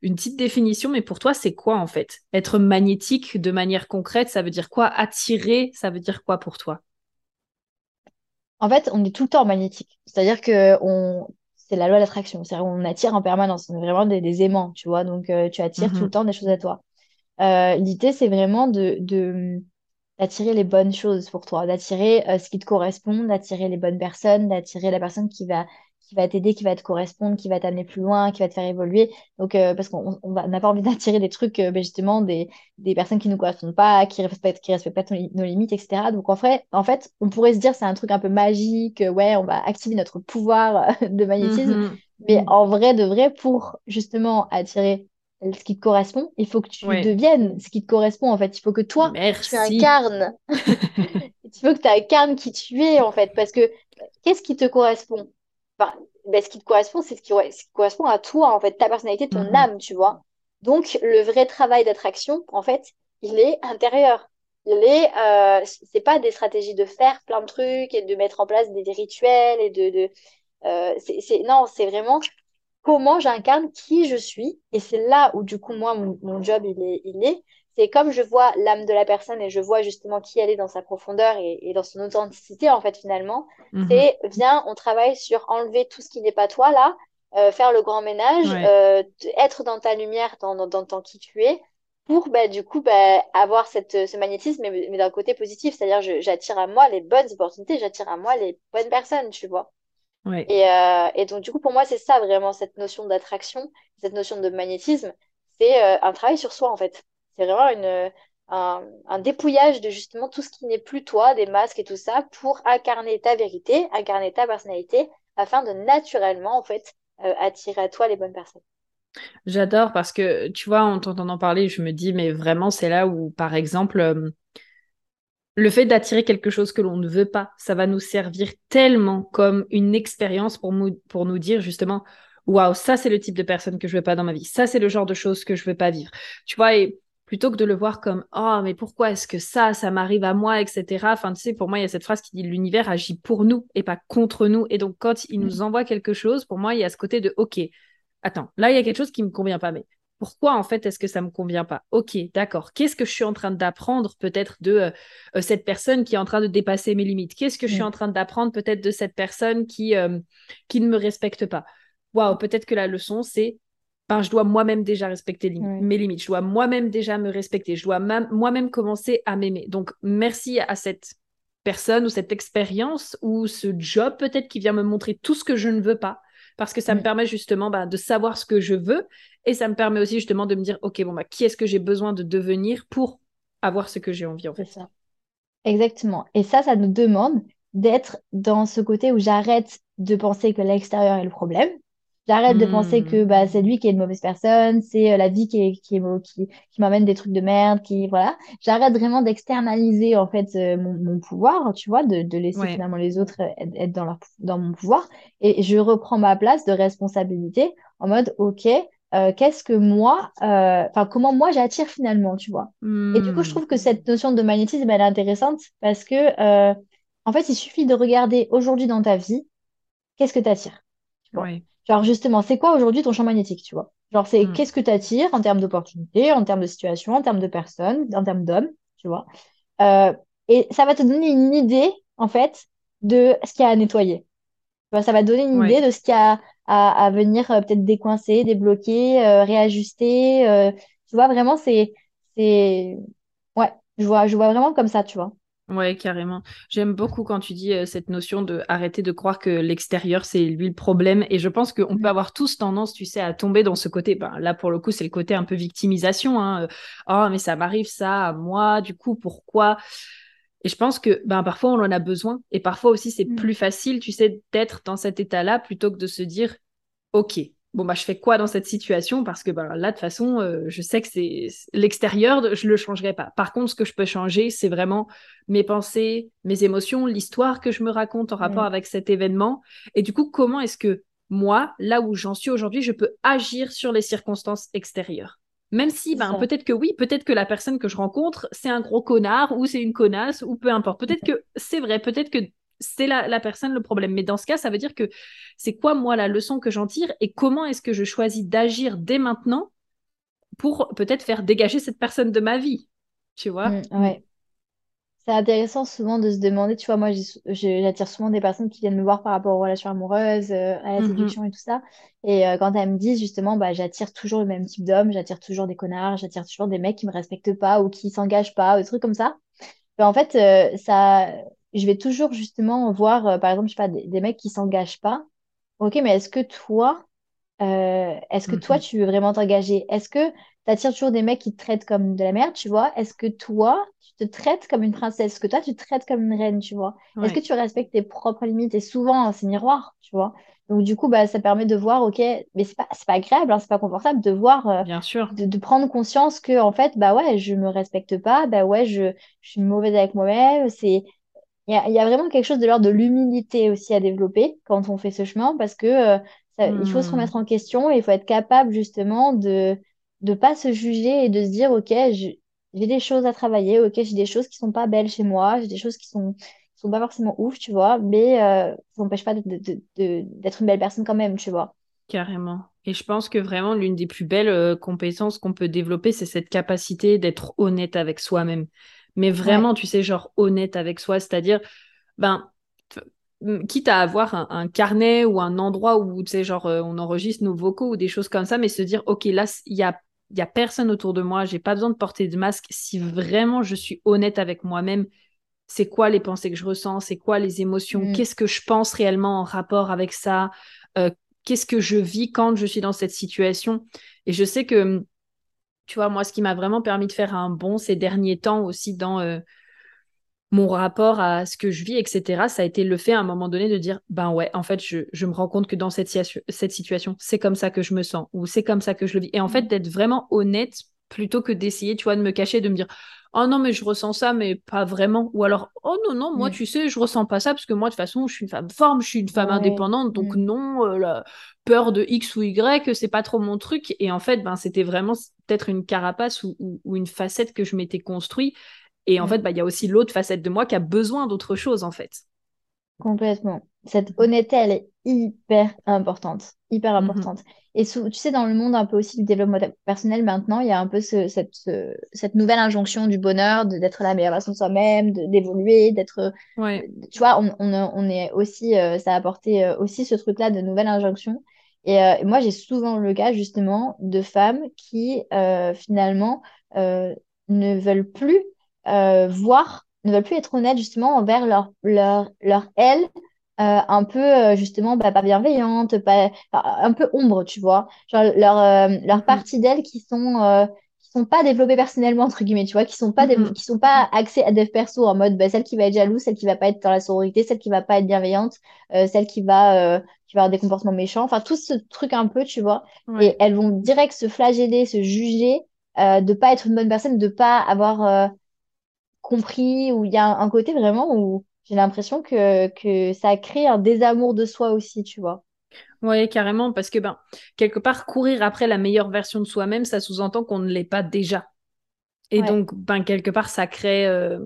une petite définition, mais pour toi, c'est quoi en fait? Être magnétique de manière concrète, ça veut dire quoi? Attirer, ça veut dire quoi pour toi? En fait, on est tout le temps magnétique. C'est-à-dire que on, c'est la loi de l'attraction. On attire en permanence. On est vraiment des, aimants, tu vois. Donc, euh, tu attires tout le mhm. temps des choses à toi. Euh, l'idée, c'est vraiment de, de d'attirer les bonnes choses pour toi, d'attirer euh, ce qui te correspond, d'attirer les bonnes personnes, d'attirer la personne qui va qui va t'aider, qui va te correspondre, qui va t'amener plus loin, qui va te faire évoluer. Donc, euh, parce qu'on n'a pas envie d'attirer des trucs, euh, ben, justement, des, des personnes qui ne nous correspondent pas, qui respectent, qui respectent pas nos limites, etc. Donc, en fait, en fait, on pourrait se dire c'est un truc un peu magique, euh, ouais, on va activer notre pouvoir de magnétisme. Mm-hmm. Mais en vrai, de vrai, pour justement attirer ce qui te correspond, il faut que tu deviennes ce qui te correspond, en fait. Il faut que toi, tu incarnes. il faut que tu incarnes qui tu es, en fait. Parce que qu'est-ce qui te correspond? Ben, ce qui te correspond, c'est ce qui, correspond à toi, en fait, ta personnalité, ton mhm. âme, tu vois. Donc, le vrai travail d'attraction, en fait, il est intérieur. Il est, euh, c'est pas des stratégies de faire plein de trucs et de mettre en place des, rituels et de, de euh, c'est, non, c'est vraiment comment j'incarne qui je suis. Et c'est là où, du coup, moi, mon, mon job, il est, il est c'est comme je vois l'âme de la personne et je vois justement qui elle est dans sa profondeur et, dans son authenticité, en fait, finalement, mhm. c'est viens, on travaille sur enlever tout ce qui n'est pas toi, là, euh, faire le grand ménage, euh, être dans ta lumière, dans, dans, qui tu es, pour, bah, du coup, bah, avoir cette, ce magnétisme, mais, d'un côté positif, c'est-à-dire j'attire à moi les bonnes opportunités, j'attire à moi les bonnes personnes, tu vois. Et, euh, et, donc, du coup, pour moi, c'est ça vraiment, cette notion d'attraction, cette notion de magnétisme, c'est un travail sur soi, en fait. C'est vraiment une, un, dépouillage de justement tout ce qui n'est plus toi, des masques et tout ça, pour incarner ta vérité, incarner ta personnalité, afin de naturellement, en fait, euh, attirer à toi les bonnes personnes. J'adore parce que, tu vois, en t'entendant parler, je me dis, mais vraiment, c'est là où, par exemple, euh, le fait d'attirer quelque chose que l'on ne veut pas, ça va nous servir tellement comme une expérience pour, pour nous dire justement, waouh, ça c'est le type de personne que je veux pas dans ma vie, ça c'est le genre de choses que je veux pas vivre. Tu vois, et plutôt que de le voir comme oh mais pourquoi est-ce que ça ça m'arrive à moi etc enfin tu sais pour moi il y a cette phrase qui dit l'univers agit pour nous et pas contre nous et donc quand il nous mm. envoie quelque chose pour moi il y a ce côté de ok attends là il y a quelque chose qui me convient pas mais pourquoi en fait est-ce que ça me convient pas? Ok, d'accord. Qu'est-ce que je suis en train d'apprendre peut-être de euh, euh, cette personne qui est en train de dépasser mes limites? Qu'est-ce que je suis mm. en train d'apprendre peut-être de cette personne qui euh, qui ne me respecte pas? Waouh, peut-être que la leçon c'est je dois moi-même déjà respecter mes limites, je dois moi-même déjà me respecter, je dois moi-même commencer à m'aimer. Donc, merci à cette personne ou cette expérience ou ce job peut-être qui vient me montrer tout ce que je ne veux pas, parce que ça me permet justement bah, de savoir ce que je veux et ça me permet aussi justement de me dire, ok, bon, bah, qui est-ce que j'ai besoin de devenir pour avoir ce que j'ai envie en fait? ça. Exactement. Et ça, ça nous demande d'être dans ce côté où j'arrête de penser que l'extérieur est le problème J'arrête de penser que bah, c'est lui qui est une mauvaise personne, c'est euh, la vie qui, est, qui, est, qui, qui m'amène des trucs de merde, qui voilà. J'arrête vraiment d'externaliser en fait euh, mon, mon, pouvoir, tu vois, de, de laisser finalement les autres être, dans, leur, dans mon pouvoir. Et je reprends ma place de responsabilité en mode, ok, euh, qu'est-ce que moi, enfin comment moi j'attire finalement, tu vois? Et du coup, je trouve que cette notion de magnétisme, elle est intéressante parce que en fait, il suffit de regarder aujourd'hui dans ta vie, qu'est-ce que tu attires. Ouais. Genre, justement, c'est quoi aujourd'hui ton champ magnétique, tu vois? Genre, c'est hmm. qu'est-ce que tu attires en termes d'opportunités, en termes de situation, en termes de personnes, en termes d'hommes, tu vois? Euh, et ça va te donner une idée, en fait, de ce qu'il y a à nettoyer. ça va te donner une idée de ce qu'il y a à, à venir euh, peut-être décoincer, débloquer, euh, réajuster. tu vois, vraiment, c'est, c'est, ouais, je vois, je vois vraiment comme ça, tu vois. Ouais, carrément. J'aime beaucoup quand tu dis euh, cette notion de arrêter de croire que l'extérieur, c'est lui le problème. Et je pense qu'on peut mm. avoir tous tendance, tu sais, à tomber dans ce côté. Ben, là, pour le coup, c'est le côté un peu victimisation. Hein. Oh, mais ça m'arrive ça à moi, du coup, pourquoi? Et je pense que ben, parfois, on en a besoin. Et parfois aussi, c'est mm. plus facile, tu sais, d'être dans cet état-là plutôt que de se dire, OK, bon bah je fais quoi dans cette situation? Parce que bah, là de toute façon euh, je sais que c'est l'extérieur je le changerai pas. Par contre ce que je peux changer c'est vraiment mes pensées mes émotions l'histoire que je me raconte en rapport avec cet événement. Et du coup comment est-ce que moi là où j'en suis aujourd'hui je peux agir sur les circonstances extérieures? Même si ben, peut-être que oui peut-être que la personne que je rencontre c'est un gros connard ou c'est une connasse ou peu importe. Peut-être que c'est vrai peut-être que c'est la, personne le problème. Mais dans ce cas, ça veut dire que c'est quoi, moi, la leçon que j'en tire et comment est-ce que je choisis d'agir dès maintenant pour peut-être faire dégager cette personne de ma vie, tu vois? Mmh, Ouais. c'est intéressant souvent de se demander, tu vois, moi j'attire souvent des personnes qui viennent me voir par rapport aux relations amoureuses, euh, à la mhm. séduction et tout ça. Et euh, quand elles me disent justement, bah, j'attire toujours le même type d'homme, j'attire toujours des connards, j'attire toujours des mecs qui me respectent pas ou qui s'engagent pas, ou des trucs comme ça. Ben, en fait, euh, ça, je vais toujours justement voir, par exemple, je sais pas, des, mecs qui s'engagent pas. Ok, mais est-ce que toi, est-ce que toi, mhm. tu veux vraiment t'engager? Est-ce que t'attires toujours des mecs qui te traitent comme de la merde, tu vois? Est-ce que toi, tu te traites comme une princesse? Est-ce que toi, tu te traites comme une reine, tu vois? Est-ce que tu respectes tes propres limites? Et souvent, c'est miroir, tu vois? Donc, du coup, bah, ça permet de voir, OK, mais c'est pas, pas agréable, hein, c'est pas confortable de voir, euh, Bien sûr. De, prendre conscience que, en fait, bah ouais, je me respecte pas, bah ouais, je, je suis mauvaise avec moi-même. C'est, il y a, y a, vraiment quelque chose de l'ordre de l'humilité aussi à développer quand on fait ce chemin parce que euh, il faut se hmm. remettre en question et il faut être capable justement de de pas se juger et de se dire, OK, j'ai des choses à travailler, OK, j'ai des choses qui sont pas belles chez moi, j'ai des choses qui sont, sont pas forcément ouf, tu vois, mais euh, ça n'empêche pas d'être une belle personne quand même, tu vois. Carrément. Et je pense que vraiment, l'une des plus belles euh, compétences qu'on peut développer, c'est cette capacité d'être honnête avec soi-même. Mais vraiment, tu sais, genre honnête avec soi, c'est-à-dire, ben, quitte à avoir un, carnet ou un endroit où, tu sais, genre, euh, on enregistre nos vocaux ou des choses comme ça, mais se dire, OK, là, il y a il n'y a personne autour de moi, j'ai pas besoin de porter de masque. Si vraiment je suis honnête avec moi-même, c'est quoi les pensées que je ressens, c'est quoi les émotions, mm. qu'est-ce que je pense réellement en rapport avec ça, euh, qu'est-ce que je vis quand je suis dans cette situation? Et je sais que, tu vois, moi, ce qui m'a vraiment permis de faire un bon ces derniers temps aussi dans euh, mon rapport à ce que je vis, etc., ça a été le fait à un moment donné de dire, ben ouais, en fait, je, me rends compte que dans cette, cette situation, c'est comme ça que je me sens, ou c'est comme ça que je le vis. Et en fait, mm. d'être vraiment honnête plutôt que d'essayer, tu vois, de me cacher, de me dire, oh non, mais je ressens ça, mais pas vraiment. Ou alors, oh non, non, moi, mm. tu sais, je ressens pas ça, parce que moi, de toute façon, je suis une femme forme, je suis une femme indépendante, donc mm. non, euh, la peur de X ou Y, c'est pas trop mon truc. Et en fait, ben, c'était vraiment peut-être une carapace ou, ou, une facette que je m'étais construit et en fait, bah, il y a aussi l'autre facette de moi qui a besoin d'autre chose, en fait. Complètement. Cette honnêteté, elle est hyper importante. Hyper mm-hmm. importante. Et tu sais, dans le monde un peu aussi du développement personnel, maintenant, il y a un peu cette, cette nouvelle injonction du bonheur, d'être la meilleure version de soi-même, d'évoluer, d'être. Tu vois, on, on, est aussi. Euh, ça a apporté euh, aussi ce truc-là de nouvelle injonction. Et euh, moi, j'ai souvent le cas, justement, de femmes qui, finalement, ne veulent plus euh, voir, ne veulent plus être honnêtes justement envers leur, leur, leur elle, euh, un peu euh, justement bah, pas bienveillante, pas, un peu ombre, tu vois. Genre leur, leur mm. partie d'elles qui sont qui sont pas développées personnellement entre guillemets, tu vois, qui sont pas mm-hmm. qui sont pas axées à dev perso en mode bah, celle qui va être jalouse, celle qui va pas être dans la sororité, celle qui va pas être bienveillante, celle qui va qui va avoir des comportements méchants, enfin tout ce truc un peu, tu vois. Et elles vont direct se flageller, se juger de pas être une bonne personne, de pas avoir compris, où il y a un côté vraiment où j'ai l'impression que, que ça crée un désamour de soi aussi, tu vois. Oui, carrément, parce que ben, quelque part, courir après la meilleure version de soi-même, ça sous-entend qu'on ne l'est pas déjà. Et donc, ben, quelque part, ça crée euh,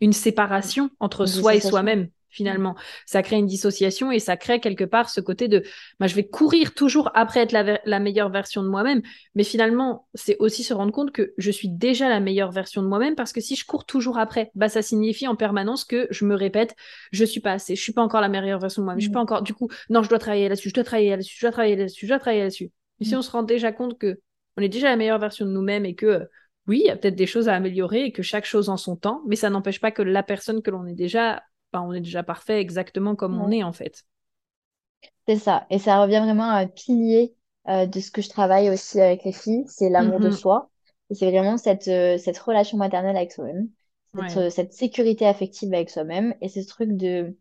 une séparation entre soi et soi-même finalement. Ça crée une dissociation et ça crée quelque part ce côté de bah, je vais courir toujours après être la, meilleure version de moi-même. Mais finalement, c'est aussi se rendre compte que je suis déjà la meilleure version de moi-même parce que si je cours toujours après, bah, ça signifie en permanence que je me répète, je suis pas assez, je suis pas encore la meilleure version de moi-même, je suis pas mm. encore, du coup, non, je dois travailler là-dessus, je dois travailler là-dessus, je dois travailler là-dessus, je dois travailler là-dessus. Mais si mm. on se rend déjà compte que on est déjà la meilleure version de nous-mêmes et que oui, il y a peut-être des choses à améliorer et que chaque chose en son temps, mais ça n'empêche pas que la personne que l'on est déjà on est déjà parfait exactement comme on est en fait. C'est ça. Et ça revient vraiment à un pilier euh, de ce que je travaille aussi avec les filles, c'est l'amour de mhm. soi. Et c'est vraiment cette, euh, cette relation maternelle avec soi-même, cette, euh, cette, sécurité affective avec soi-même et ce truc de...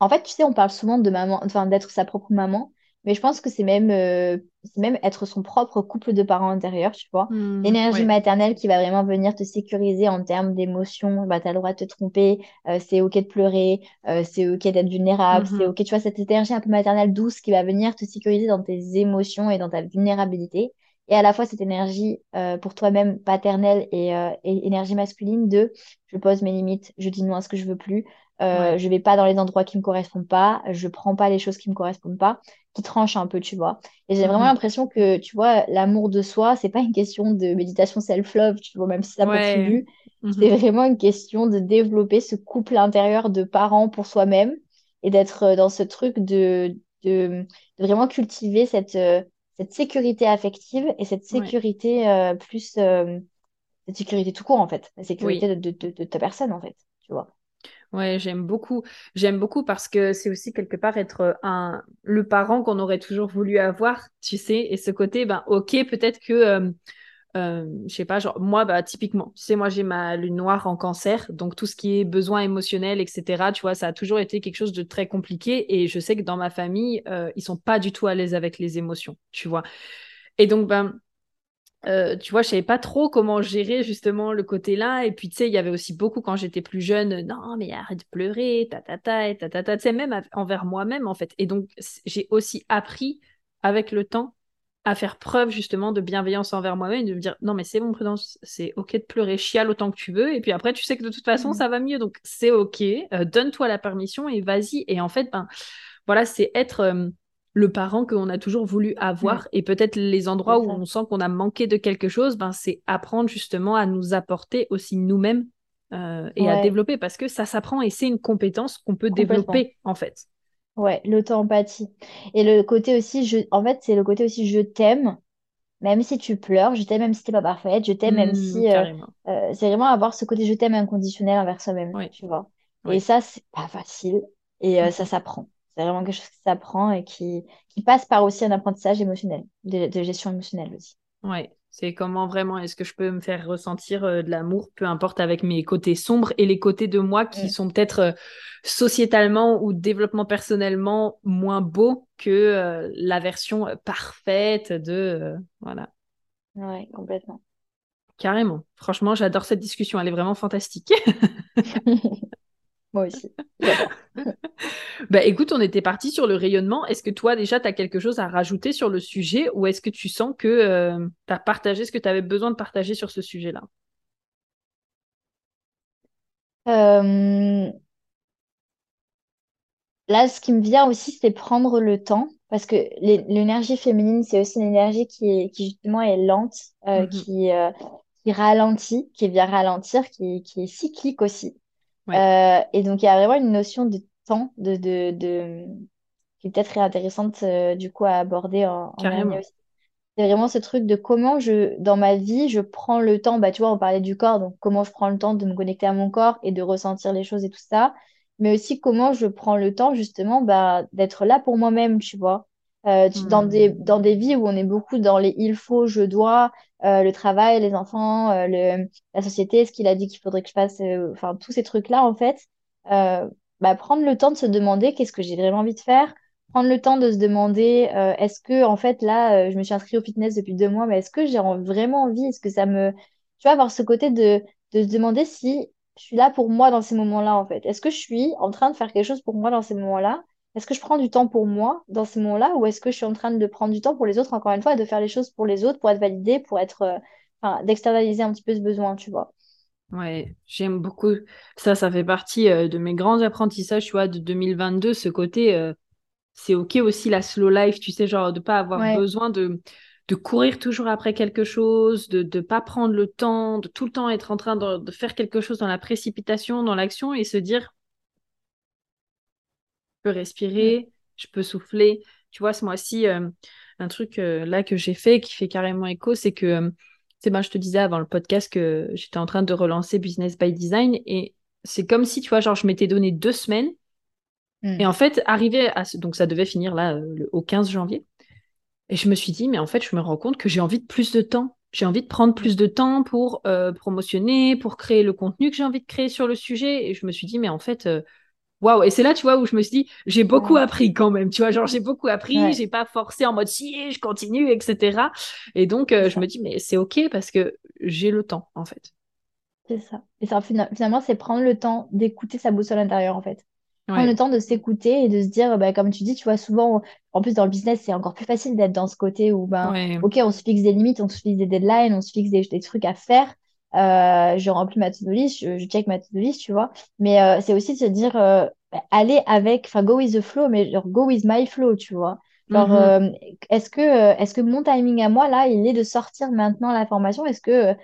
En fait, tu sais, on parle souvent de maman, enfin d'être sa propre maman, mais je pense que c'est même, euh, même être son propre couple de parents intérieurs, tu vois. Mmh, L'énergie maternelle qui va vraiment venir te sécuriser en termes d'émotions. Bah, tu as le droit de te tromper, euh, c'est OK de pleurer, euh, c'est OK d'être vulnérable, c'est mmh OK, tu vois, cette énergie un peu maternelle douce qui va venir te sécuriser dans tes émotions et dans ta vulnérabilité. Et à la fois cette énergie pour toi-même paternelle et, et, énergie masculine de je pose mes limites, je dis non à ce que je veux plus, euh, je vais pas dans les endroits qui me correspondent pas, je prends pas les choses qui me correspondent pas, qui tranchent un peu, tu vois. Et j'ai vraiment Mhm. l'impression que, tu vois, l'amour de soi, c'est pas une question de méditation self-love, tu vois, même si ça Ouais. contribue, c'est Mhm. vraiment une question de développer ce couple intérieur de parents pour soi-même et d'être euh, dans ce truc de, de, de vraiment cultiver cette, euh, cette sécurité affective et cette Ouais. sécurité euh, plus, euh, cette sécurité tout court, en fait, la sécurité de, de ta personne, en fait, tu vois. Ouais, j'aime beaucoup. J'aime beaucoup parce que c'est aussi quelque part être un le parent qu'on aurait toujours voulu avoir, tu sais, et ce côté, ben ok, peut-être que euh, euh, je sais pas, genre moi, bah typiquement, tu sais, moi j'ai ma lune noire en cancer, donc tout ce qui est besoin émotionnel, etc. Tu vois, ça a toujours été quelque chose de très compliqué, et je sais que dans ma famille, euh, ils sont pas du tout à l'aise avec les émotions, tu vois. Et donc ben euh, tu vois, je savais pas trop comment gérer justement le côté-là. Et puis, tu sais, il y avait aussi beaucoup quand j'étais plus jeune, non, mais arrête de pleurer, ta ta ta, et ta ta ta, tu sais, même envers moi-même, en fait. Et donc, j'ai aussi appris avec le temps à faire preuve justement de bienveillance envers moi-même et de me dire, non, mais c'est bon, Prudence, c'est OK de pleurer, chiale autant que tu veux. Et puis après, tu sais que de toute façon, Mhm. ça va mieux. Donc, c'est OK, euh, donne-toi la permission et vas-y. Et en fait, ben, voilà, c'est être. euh, le parent qu'on a toujours voulu Mm. avoir et peut-être les endroits où on sent qu'on a manqué de quelque chose, ben, c'est apprendre justement à nous apporter aussi nous-mêmes euh, et à développer parce que ça s'apprend et c'est une compétence qu'on peut développer en fait. Ouais, l'auto-empathie. Et le côté aussi, je... en fait, c'est le côté aussi, je t'aime, même si tu pleures, je t'aime même si t'es pas parfaite, je t'aime même Hmm, si... euh, euh, c'est vraiment avoir ce côté je t'aime inconditionnel envers soi-même, Oui, tu vois. Et ça, c'est pas facile. Et euh, ça s'apprend. C'est vraiment quelque chose qui s'apprend et qui... qui passe par aussi un apprentissage émotionnel, de, de gestion émotionnelle aussi. Ouais, c'est comment vraiment est-ce que je peux me faire ressentir euh, de l'amour, peu importe avec mes côtés sombres et les côtés de moi qui Mm. sont peut-être euh, sociétalement ou développement personnellement moins beaux que euh, la version parfaite de voilà. Ouais, complètement. Carrément. Franchement, j'adore cette discussion, elle est vraiment fantastique. Moi aussi. Bah écoute, on était parti sur le rayonnement. Est-ce que toi déjà tu as quelque chose à rajouter sur le sujet ou est-ce que tu sens que tu as partagé ce que tu avais besoin de partager sur ce sujet-là? Euh, Là, ce qui me vient aussi, c'est prendre le temps, parce que l'é- l'énergie féminine, c'est aussi une énergie qui, est, qui justement est lente, euh, Mhm. qui, euh, qui ralentit, qui vient ralentir, qui, qui est cyclique aussi. Ouais, Euh, et donc, il y a vraiment une notion de temps, de, de, de... qui peut-être est intéressante euh, du coup à aborder en, en carrément. aussi. C'est vraiment ce truc de comment je, dans ma vie, je prends le temps, bah, tu vois, on parlait du corps, donc comment je prends le temps de me connecter à mon corps et de ressentir les choses et tout ça, mais aussi comment je prends le temps, justement, bah, d'être là pour moi-même, tu vois. Euh, tu- dans des, Hmm. dans des vies où on est beaucoup dans les il faut, je dois, euh, le travail, les enfants, euh, la société, ce qu'il a dit qu'il faudrait que je fasse, euh, enfin, tous ces trucs-là, en fait, bah, prendre le temps de se demander qu'est-ce que j'ai vraiment envie de faire prendre le temps de se demander est-ce que en fait là je me suis inscrite au fitness depuis deux mois mais est-ce que j'ai en- vraiment envie? Est-ce que ça me tu vois avoir ce côté de, de se demander si je suis là pour moi dans ces moments-là en fait. Est-ce que je suis en train de faire quelque chose pour moi dans ces moments-là? Est-ce que je prends du temps pour moi dans ces moments-là ou est-ce que je suis en train de prendre du temps pour les autres encore une fois et de faire les choses pour les autres pour être validée pour être euh, enfin d'externaliser un petit peu ce besoin tu vois? Ouais, j'aime beaucoup. Ça, ça fait partie euh, de mes grands apprentissages, tu vois, de 2022, ce côté, euh, c'est OK aussi la slow life, tu sais, genre de pas avoir ouais besoin de, de courir toujours après quelque chose, de ne pas prendre le temps, de tout le temps être en train de, de faire quelque chose dans la précipitation, dans l'action et se dire, peux respirer, je peux souffler. Tu vois, ce mois-ci, euh, un truc euh, là que j'ai fait qui fait carrément écho, c'est que, euh, c'est ben, je te disais avant le podcast que j'étais en train de relancer Business by Design et c'est comme si, tu vois, genre, je m'étais donné deux semaines et Mm. en fait, arrivé à ce... donc ça devait finir là le- au 15 janvier. Et je me suis dit, mais en fait, je me rends compte que j'ai envie de plus de temps. J'ai envie de prendre plus de temps pour promotionner, pour créer le contenu que j'ai envie de créer sur le sujet. Et je me suis dit, mais en fait, waouh. Et c'est là, tu vois, où je me suis dit, j'ai beaucoup ouais appris quand même. Tu vois, genre, j'ai beaucoup appris. ouais J'ai pas forcé en mode, si, je continue, etc. Et donc, euh, je me dis, mais c'est OK parce que j'ai le temps, en fait. c'est ça et ça fina- finalement c'est prendre le temps d'écouter sa boussole intérieure en fait prendre le temps de s'écouter et de se dire, bah, comme tu dis, tu vois, souvent, en plus dans le business, c'est encore plus facile d'être dans ce côté où, ben, ok, on se fixe des limites, on se fixe des deadlines, on se fixe des, des trucs à faire, je remplis ma to-do list, je, check ma to-do list, tu vois. Mais c'est aussi de se dire, aller avec, enfin, go with the flow, mais genre, go with my flow, tu vois. Genre, mhm. est-ce que, est-ce que mon timing à moi, là, il est de sortir maintenant l'information Est-ce que,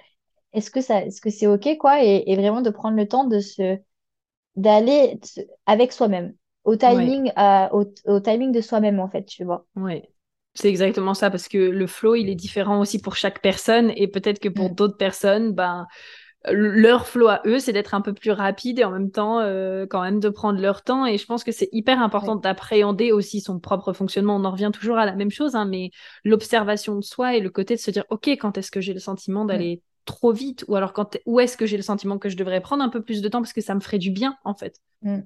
est-ce que ça, est-ce que c'est OK, quoi? Et, vraiment de prendre le temps de se, d'aller avec soi-même, au timing, au, timing de soi-même, en fait, tu vois. Oui. C'est exactement ça, parce que le flow, il est différent aussi pour chaque personne, et peut-être que pour mm. d'autres personnes, ben, leur flow à eux, c'est d'être un peu plus rapide et en même temps, euh, quand même, de prendre leur temps. Et je pense que c'est hyper important d'appréhender aussi son propre fonctionnement. On en revient toujours à la même chose, hein, mais l'observation de soi et le côté de se dire, OK, quand est-ce que j'ai le sentiment d'aller trop vite? Ou alors quand où est-ce que j'ai le sentiment que je devrais prendre un peu plus de temps parce que ça me ferait du bien en fait? Mm.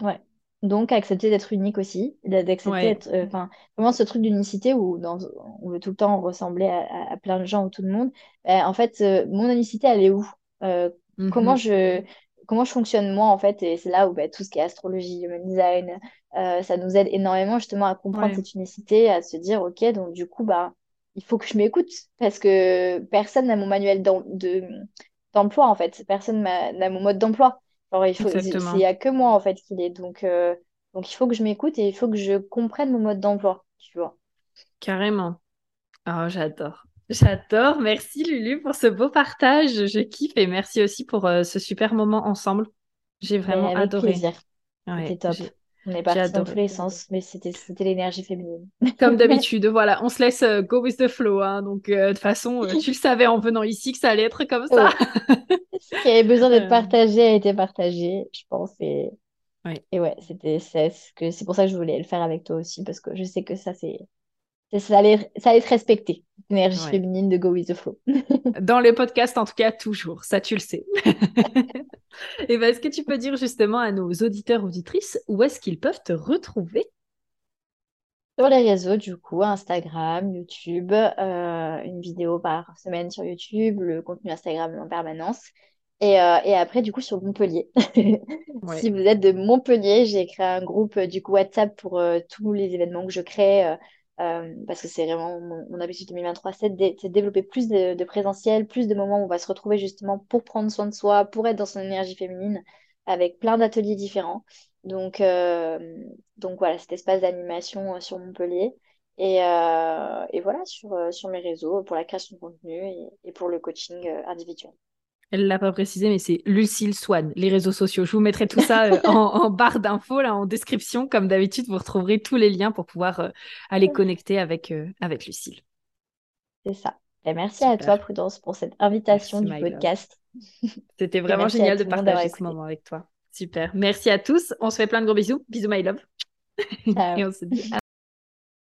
Ouais. Donc accepter d'être unique aussi, d'accepter d'être, euh, enfin vraiment ce truc d'unicité où dans, on veut tout le temps ressembler à, plein de gens ou tout le monde. Ben, en fait, euh, mon unicité elle est où? Euh, Comment mm-hmm. je comment je fonctionne moi en fait? Et c'est là où ben, tout ce qui est astrologie, human design, ça nous aide énormément justement à comprendre cette unicité, à se dire ok donc du coup bah il faut que je m'écoute parce que personne n'a mon manuel d'emploi en fait. Personne n'a mon mode d'emploi. Alors, il faut, il n'y a que moi en fait qu'il est. Donc, euh, donc il faut que je m'écoute et il faut que je comprenne mon mode d'emploi, tu vois. Carrément. Oh, j'adore. J'adore. Merci Lulu pour ce beau partage. Je kiffe et merci aussi pour euh, ce super moment ensemble. J'ai vraiment avec adoré. Plaisir. C'était top. On est parti dans tous les sens, mais c'était l'énergie féminine. Comme d'habitude, voilà, on se laisse euh, go with the flow. Hein. donc, euh, de toute façon, euh, tu le savais en venant ici que ça allait être comme ça. Ce qui avait besoin d'être partagé a été partagé, je pense. Et ouais, et ouais c'était c'est pour ça que je voulais le faire avec toi aussi, parce que je sais que ça, c'est ça allait, ça allait être respecté, l'énergie féminine de Go With The Flow. Dans les podcasts, en tout cas, toujours, ça tu le sais. Et ben, est-ce que tu peux dire justement à nos auditeurs, auditrices, où est-ce qu'ils peuvent te retrouver? Sur les réseaux, du coup, Instagram, YouTube, euh, une vidéo par semaine sur YouTube, le contenu Instagram en permanence. Et, euh, et, après, du coup, sur Montpellier. Si vous êtes de Montpellier, j'ai créé un groupe du coup WhatsApp pour euh, tous les événements que je crée, euh, parce que c'est vraiment mon, mon, objectif 2023, c'est de, développer plus de, présentiel, plus de moments où on va se retrouver justement pour prendre soin de soi, pour être dans son énergie féminine, avec plein d'ateliers différents. Donc, euh, voilà, cet espace d'animation euh, sur Montpellier. Et, voilà, sur, mes réseaux pour la création de contenu et pour le coaching individuel. Elle l'a pas précisé, mais c'est Lucille Swan, les réseaux sociaux. Je vous mettrai tout ça euh, en, barre d'infos, là, en description. Comme d'habitude, vous retrouverez tous les liens pour pouvoir euh, aller connecter avec, euh, avec Lucille. C'est ça. Et merci à toi, Prudence, pour cette invitation du podcast. C'était vraiment génial de partager ce moment avec toi. Super. Merci à tous. On se fait plein de gros bisous. Bisous, my love. Et on se dit